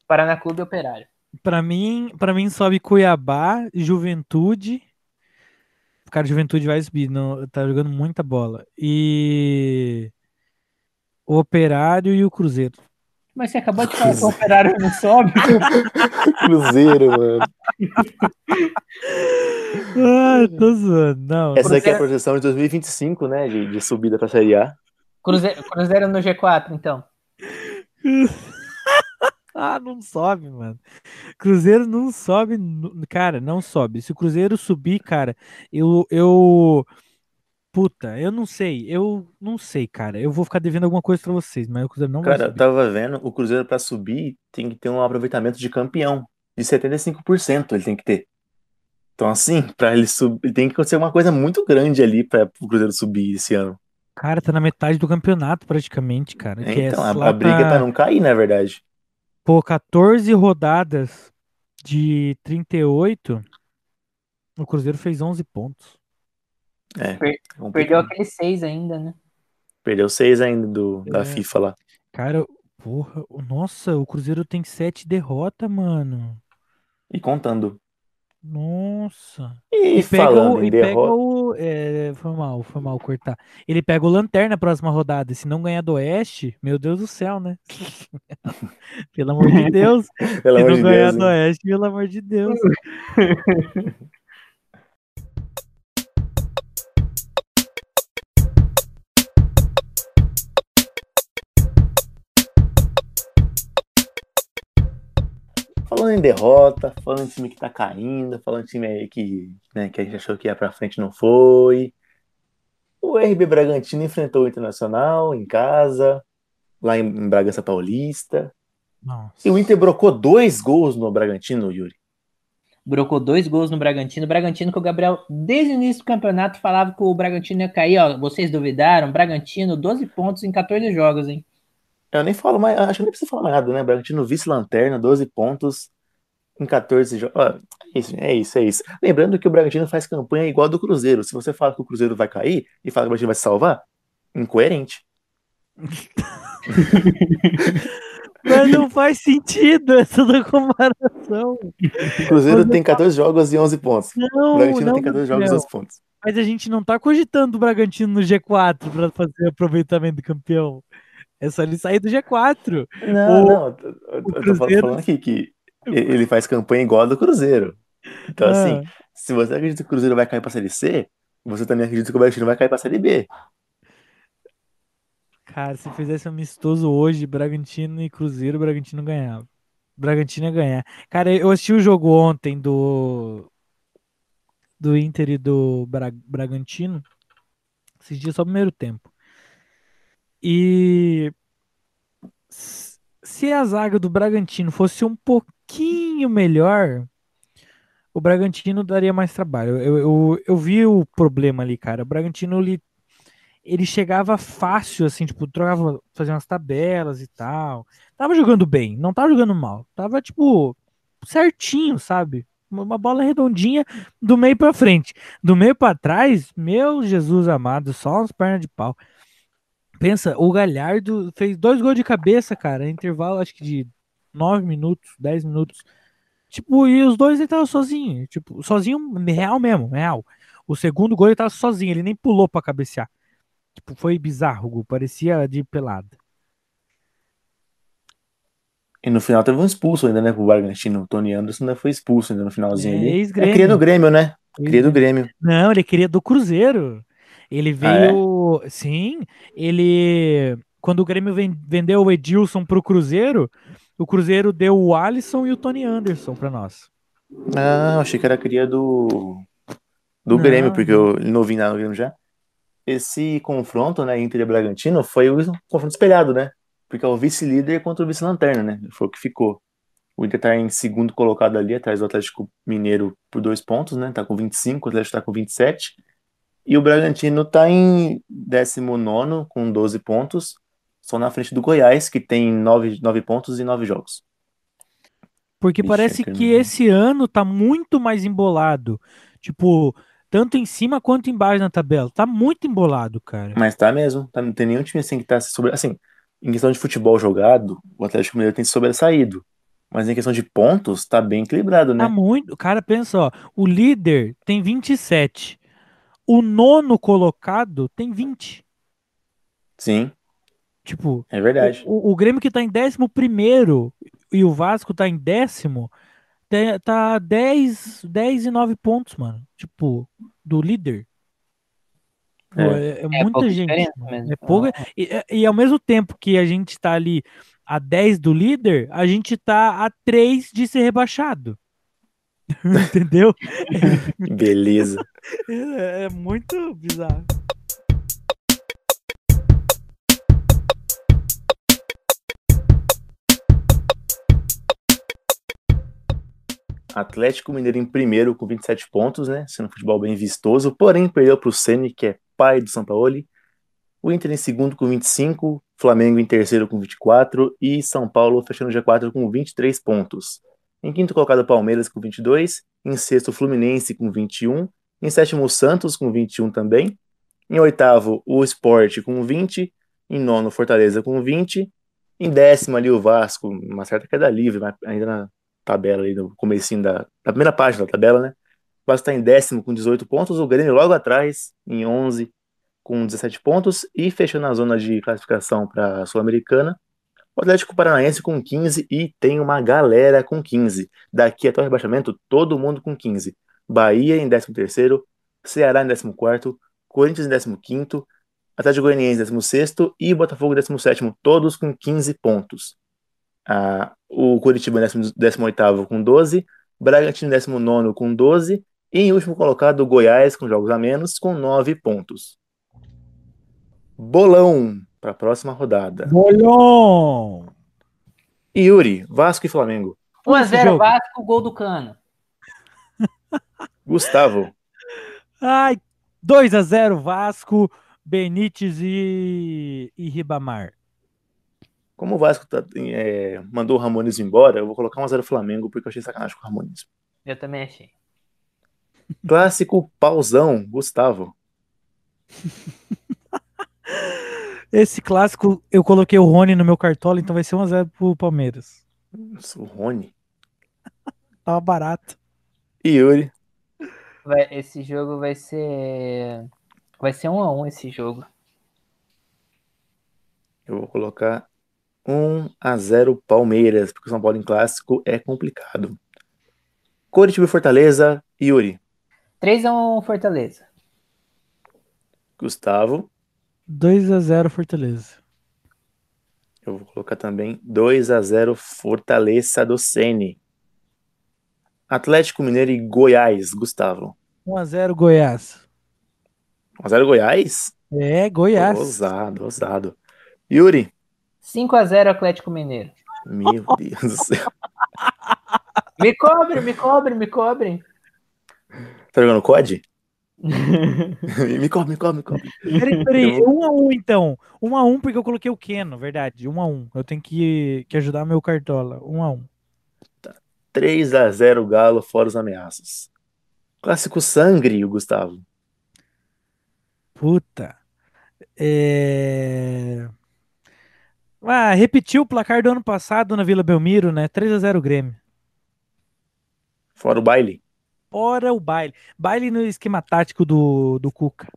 Paraná Clube e Operário. Pra mim, para mim sobe Cuiabá, Juventude. Cara, Juventude vai subir, não, tá jogando muita bola. E o Operário e o Cruzeiro. Mas você acabou de falar que o Operário não sobe. Cruzeiro, mano. Ah, tô zoando. Não. Essa daqui é a Cruzeiro- projeção de 2025, né? De, de subida pra Série A. Cruzeiro, Cruzeiro no G4, então. Ah, não sobe, mano. Cruzeiro não sobe, cara, não sobe. Se o Cruzeiro subir, cara, eu, eu, puta, eu não sei, eu não sei, cara. Eu vou ficar devendo alguma coisa pra vocês, mas o Cruzeiro não vai Cara, eu subir. tava vendo, o Cruzeiro pra subir tem que ter um aproveitamento de campeão. De 75% ele tem que ter. Então, assim, pra ele subir, tem que acontecer uma coisa muito grande ali pra o Cruzeiro subir esse ano. Cara, tá na metade do campeonato praticamente, cara. que é Então, a, lá a briga é pra- pra não cair, na verdade. Pô, 14 rodadas de 38, o Cruzeiro fez 11 pontos. É, Per- complicado. Perdeu aquele 6 ainda, né? Perdeu seis ainda do, da É. FIFA lá. Cara, porra, o- nossa, o Cruzeiro tem 7 derrotas, mano. E contando. Nossa. E, E pega falando o. em E pega derrota, o é, foi mal, foi mal cortar. Ele pega o Lanterna na próxima rodada. E se não ganhar do Oeste, meu Deus do céu, né? pelo amor de Deus. pelo se amor não de ganhar Deus, do hein? Oeste, pelo amor de Deus. Falando em derrota, falando em time que tá caindo, falando em time aí que, né, que a gente achou que ia pra frente não foi. O RB Bragantino enfrentou o Internacional em casa, lá em, em Bragança Paulista. Nossa. E o Inter brocou dois gols no Bragantino, Yuri. Brocou dois gols no Bragantino. Bragantino que o Gabriel, desde o início do campeonato, falava que o Bragantino ia cair. Ó, vocês duvidaram? Bragantino, 12 pontos em 14 jogos, hein? Eu nem falo mais, acho que nem preciso falar mais nada, né? Bragantino vice-lanterna, 12 pontos em 14 jogos. Ó, é isso, é isso, é isso. Lembrando que o Bragantino faz campanha igual a do Cruzeiro. Se você fala que o Cruzeiro vai cair e fala que o Bragantino vai se salvar, incoerente. Mas não faz sentido essa da comparação. O Cruzeiro tem 14 jogos e 11 pontos. O Não, Bragantino não, tem 14 jogos e Gabriel. 11 pontos. Mas a gente não tá cogitando o Bragantino no G4 pra fazer aproveitamento do campeão. É só ele sair do G4. Não, O- não, eu, tô Cruzeiro- falando aqui que ele faz campanha igual a do Cruzeiro. Então, assim, Ah. se você acredita que o Cruzeiro vai cair pra Série C, você também acredita que o Bragantino vai cair pra Série B. Cara, se fizesse amistoso hoje, Bragantino e Cruzeiro, Bragantino ganhava. Bragantino ia ganhar. Cara, eu assisti o jogo ontem do do Inter e do Bra- Bragantino. Esses dias só o primeiro tempo. E se a zaga do Bragantino fosse um pouquinho melhor, o Bragantino daria mais trabalho. Eu, eu, eu vi o problema ali, cara. O Bragantino ele, ele chegava fácil, assim, tipo, trocava, fazia umas tabelas e tal. Tava jogando bem, não tava jogando mal. Tava, tipo, certinho, sabe? Uma bola redondinha do meio pra frente. Do meio pra trás, meu Jesus amado, só umas pernas de pau. Pensa, o Galhardo fez dois gols de cabeça, cara, intervalo acho que de 9 minutos, 10 minutos. Tipo, e os dois ele tava sozinho, tipo, sozinho real mesmo, real. O segundo gol ele tava sozinho, ele nem pulou pra cabecear. Tipo, foi bizarro gol, parecia de pelada. E no final teve um expulso ainda, né, pro Bragantino. O Tony Anderson ainda foi expulso ainda no finalzinho É, ali. É cria do Grêmio, né? Cria do Grêmio. Não, ele queria do Cruzeiro. Ele Ah, veio. Sim, ele. Quando o Grêmio ven- vendeu o Edilson pro Cruzeiro, o Cruzeiro deu o Alisson e o Tony Anderson pra nós. Ah, achei que era cria do, do Não, Grêmio, porque eu não vi nada no Grêmio já. Esse confronto, né, Inter e Bragantino foi o confronto espelhado, né? Porque é o vice-líder contra o vice-lanterna, né? Foi o que ficou. O Inter tá em segundo colocado ali, atrás do Atlético Mineiro por dois pontos, né? Tá com 25, o Atlético tá com 27. E o Bragantino tá em 19 com 12 pontos, só na frente do Goiás, que tem 9, 9 pontos e 9 jogos. Porque Ixi, parece é que esse ano tá muito mais embolado. Tipo, tanto em cima quanto embaixo na tabela. Tá muito embolado, cara. Mas tá mesmo, tá, não tem nenhum time assim que tá sobre. Assim, em questão de futebol jogado, o Atlético Mineiro tem sobressaído. Mas em questão de pontos, tá bem equilibrado, né? Tá muito. Cara, pensa, ó. O líder tem 27. O nono colocado tem 20. Sim, Tipo, é verdade. O, o Grêmio que tá em décimo primeiro e o Vasco tá em décimo, tá 10, 10 e 9 pontos, mano. Tipo, do líder. Pô, É. é, é muita pouca gente. É pouca, e, e ao mesmo tempo que a gente tá ali a 10 do líder, a gente tá a 3 de ser rebaixado. Entendeu? Beleza. É, é muito bizarro. Atlético Mineiro em primeiro com 27 pontos, né? Sendo um futebol bem vistoso, porém perdeu para o Ceni, que é pai do São Paulo. O Inter em segundo com 25, Flamengo em terceiro com 24 e São Paulo fechando o G4 com 23 pontos. Em quinto colocado Palmeiras com 22, em sexto Fluminense com 21, em sétimo Santos com 21 também, em oitavo o Sport com 20, em nono Fortaleza com 20, em décimo ali o Vasco, uma certa queda livre, mas ainda na tabela ali no comecinho da, da primeira página da tabela, né? O Vasco está em décimo com 18 pontos, o Grêmio logo atrás, em 11, com 17 pontos, e fechando a zona de classificação para a Sul-Americana, o Atlético Paranaense com 15 e tem uma galera com 15. Daqui até o rebaixamento, todo mundo com 15. Bahia em 13º, Ceará em 14º, Corinthians em 15º, Atlético Goianiense em 16º e Botafogo em 17º, todos com 15 pontos. Ah, o Curitiba em 18º com 12, Bragantino em 19º com 12 e em último colocado o Goiás com jogos a menos com 9 pontos. Bolão para a próxima rodada. Bolhão! Yuri, Vasco e Flamengo. 1x0 Vasco, gol do Cano. Gustavo. Ai, 2x0 Vasco, Benítez e, e Ribamar. Como o Vasco tá, é, mandou o Ramones embora, eu vou colocar 1x0 Flamengo porque eu achei sacanagem com o Ramones. Eu também achei. Clássico pausão, Gustavo. Esse clássico, eu coloquei o Rony no meu cartola, então vai ser 1x0 pro Palmeiras. Nossa, o Rony. Tava barato. E Yuri. Vai, esse jogo vai ser. Vai ser 1x1 esse jogo. Eu vou colocar 1x0 Palmeiras, porque o São Paulo em clássico é complicado. Coritiba e Fortaleza, Yuri. 3x1 Fortaleza. Gustavo. 2x0 Fortaleza. Eu vou colocar também 2x0 Fortaleza do Sene. Atlético Mineiro e Goiás, Gustavo. 1x0 Goiás. 1x0 Goiás? É, Goiás. Ousado, ousado. Yuri. 5x0 Atlético Mineiro. Meu Deus do céu. Me cobre, me cobre, me cobre. Tá jogando COD? me cobre, me cobre, me cobre. Peraí, peraí. 1x1 então. 1x1 porque eu coloquei o Keno, verdade. 1x1. Eu tenho que, que ajudar meu cartola. 1x1. 3x0 Galo, fora os ameaças. Clássico Sangre, o Gustavo. Puta. É... Ah, repetiu o placar do ano passado na Vila Belmiro, né? 3x0 Grêmio. Fora o baile. Fora o baile. Baile no esquema tático do, do Cuca.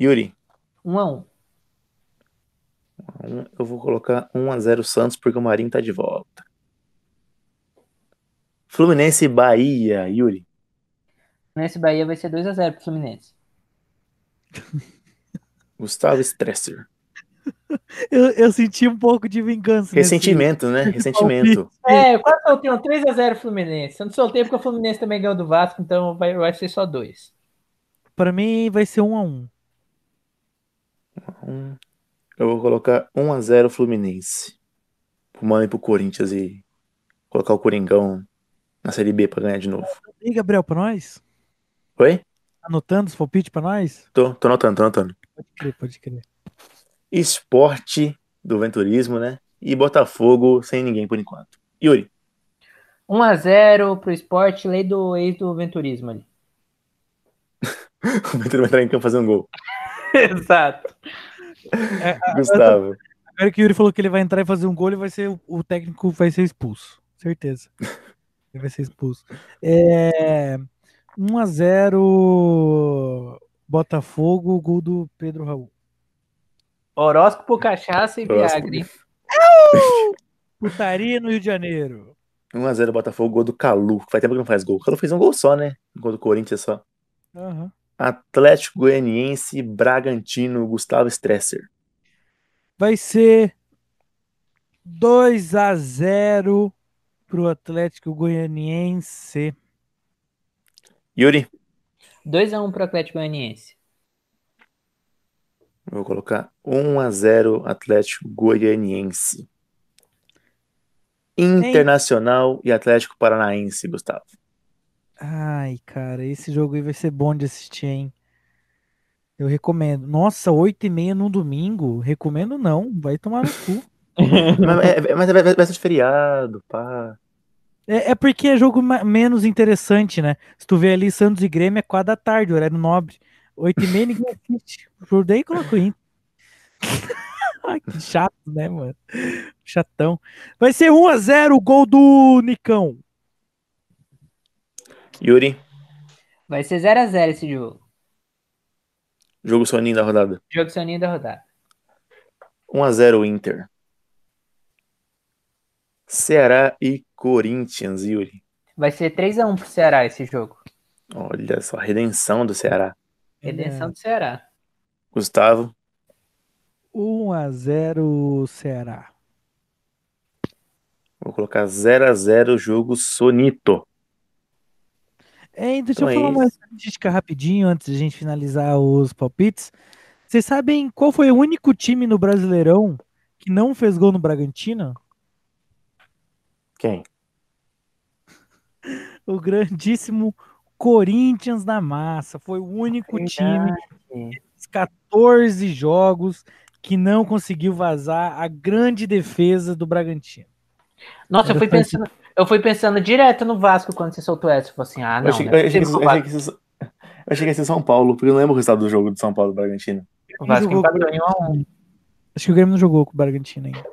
Yuri. 1x1. Eu vou colocar 1x0 Santos porque o Marinho tá de volta. Fluminense e Bahia, Yuri. Nesse Bahia vai ser 2x0 pro Fluminense. Gustavo Stresser. Eu, eu senti um pouco de vingança. Ressentimento, nesse... né? Ressentimento. É, eu quase soltei um 3x0 Fluminense. Eu não soltei porque o Fluminense também ganhou do Vasco, então vai, vai ser só dois. Pra mim vai ser 1x1. Um, eu vou colocar 1x0 Fluminense. Pro Mano e pro Corinthians e colocar o Coringão na Série B pra ganhar de novo. E Gabriel, pra nós? Oi? Anotando os palpites pra nós? Tô, tô anotando, tô anotando. Pode crer, pode crer. Esporte do Venturismo, né? E Botafogo sem ninguém por enquanto. Yuri. 1x0 pro esporte, lei do ex do Venturismo ali. o Ventura vai entrar em campo fazer um gol. Exato. É, Gustavo. Agora que o Yuri falou que ele vai entrar e fazer um gol, ele vai ser, o técnico vai ser expulso. Certeza. Ele vai ser expulso. É, 1x0 Botafogo, gol do Pedro Raul. Horóscopo, cachaça e. Viagre. Putaria no Rio de Janeiro. 1x0 Botafogo, gol do Calu. Faz tempo que não faz gol. O Calu fez um gol só, né? Gol do Corinthians só. Aham. Atlético Goianiense, Bragantino, Gustavo Stresser. Vai ser 2 a 0 pro Atlético Goianiense. Yuri, 2x1 pro Atlético Goianiense. Eu vou colocar 1 a 0 Atlético Goianiense. Internacional e Atlético Paranaense, Gustavo. Ai, cara, esse jogo aí vai ser bom de assistir, hein? Eu recomendo. Nossa, 8 e meia no domingo? Recomendo não, vai tomar no cu. mas é, mas vai- vai ser de feriado, pá. É, é porque é jogo menos interessante, né? Se tu vê ali Santos e Grêmio é 4 da tarde, horário nobre. 8 e meia ninguém assiste. Por daí coloca o Inter. Ai, que chato, né, mano? Chatão. Vai ser 1 a 0 o gol do Nicão. Yuri, Vai ser 0x0 esse jogo. jogo soninho da rodada. Jogo soninho da rodada. 1 a 0 Inter. Ceará e Corinthians, Yuri. Vai ser 3x1 pro Ceará esse jogo. Olha só, redenção do Ceará. Redenção do Ceará. Gustavo, 1 a 0 Ceará. vou colocar 0 a 0 jogo sonito. Hein, deixa Então eu é falar uma isso. estatística rapidinho antes de a gente finalizar os palpites. Vocês sabem qual foi o único time no Brasileirão que não fez gol no Bragantino? Quem? O grandíssimo Corinthians na massa. Foi o único time dos 14 jogos que não conseguiu vazar a grande defesa do Bragantino. Nossa, eu fui pensando, eu fui pensando direto no Vasco quando você soltou essa. Eu falei assim, ah, Eu não. achei, não é eu achei que, possível eu que o achei que isso- eu achei que ia ser São Paulo, porque eu não lembro o resultado do jogo de São Paulo e Bragantino. O Vasco empatou em 1 a 1. Acho que o Grêmio não jogou com o Bragantino ainda.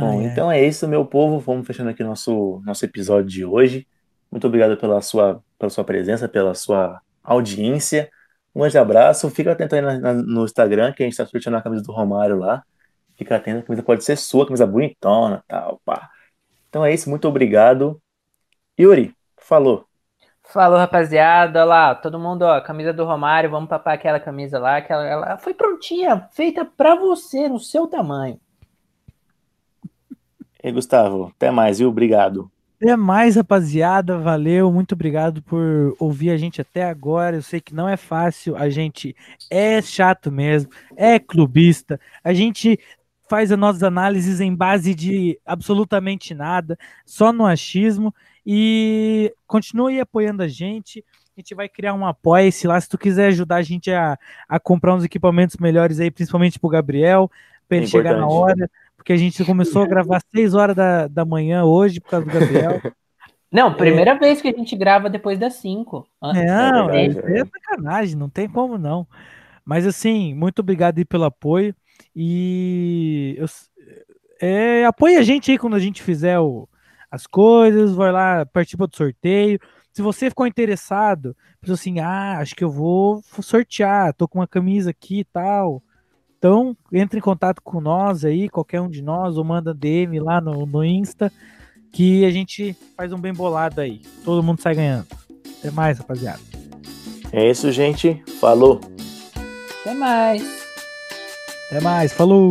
Bom, ai. então é isso, meu povo. Vamos fechando aqui nosso, nosso episódio de hoje. Muito obrigado pela sua, pela sua presença, pela sua audiência. Um grande abraço. Fica atento aí na- na- no Instagram, que a gente está sorteando a camisa do Romário lá. Fica atento, a camisa pode ser sua, camisa bonitona, tal, pá. Então é isso, muito obrigado. Yuri, falou. Falou, rapaziada. Olha lá, todo mundo, ó, camisa do Romário, vamos papar aquela camisa lá, que ela, foi prontinha, feita pra você, no seu tamanho. E Gustavo, até mais, viu? Obrigado. Até mais, rapaziada. Valeu. Muito obrigado por ouvir a gente até agora. Eu sei que não é fácil. A gente é chato mesmo, é clubista. A gente faz as nossas análises em base de absolutamente nada, só no achismo. E continue apoiando a gente. A gente vai criar um apoia-se lá. Se tu quiser ajudar a gente a, a comprar uns equipamentos melhores aí, principalmente pro Gabriel, para ele chegar na hora. Porque a gente começou a gravar às 6 horas da, da manhã hoje por causa do Gabriel. Não, primeira vez que a gente grava depois das 5. Não, É é, verdade, é é sacanagem, não tem como não. Mas assim, muito obrigado aí pelo apoio. E eu, é, apoie a gente aí quando a gente fizer o- as coisas, vai lá, participa do sorteio. Se você ficou interessado, pensou assim, ah, acho que eu vou sortear, tô com uma camisa aqui e tal. Então, entre em contato com nós aí, qualquer um de nós, ou manda DM lá no, no Insta, que a gente faz um bem bolado aí. Todo mundo sai ganhando. Até mais, rapaziada. É isso, gente. Falou. Até mais. Até mais, falou!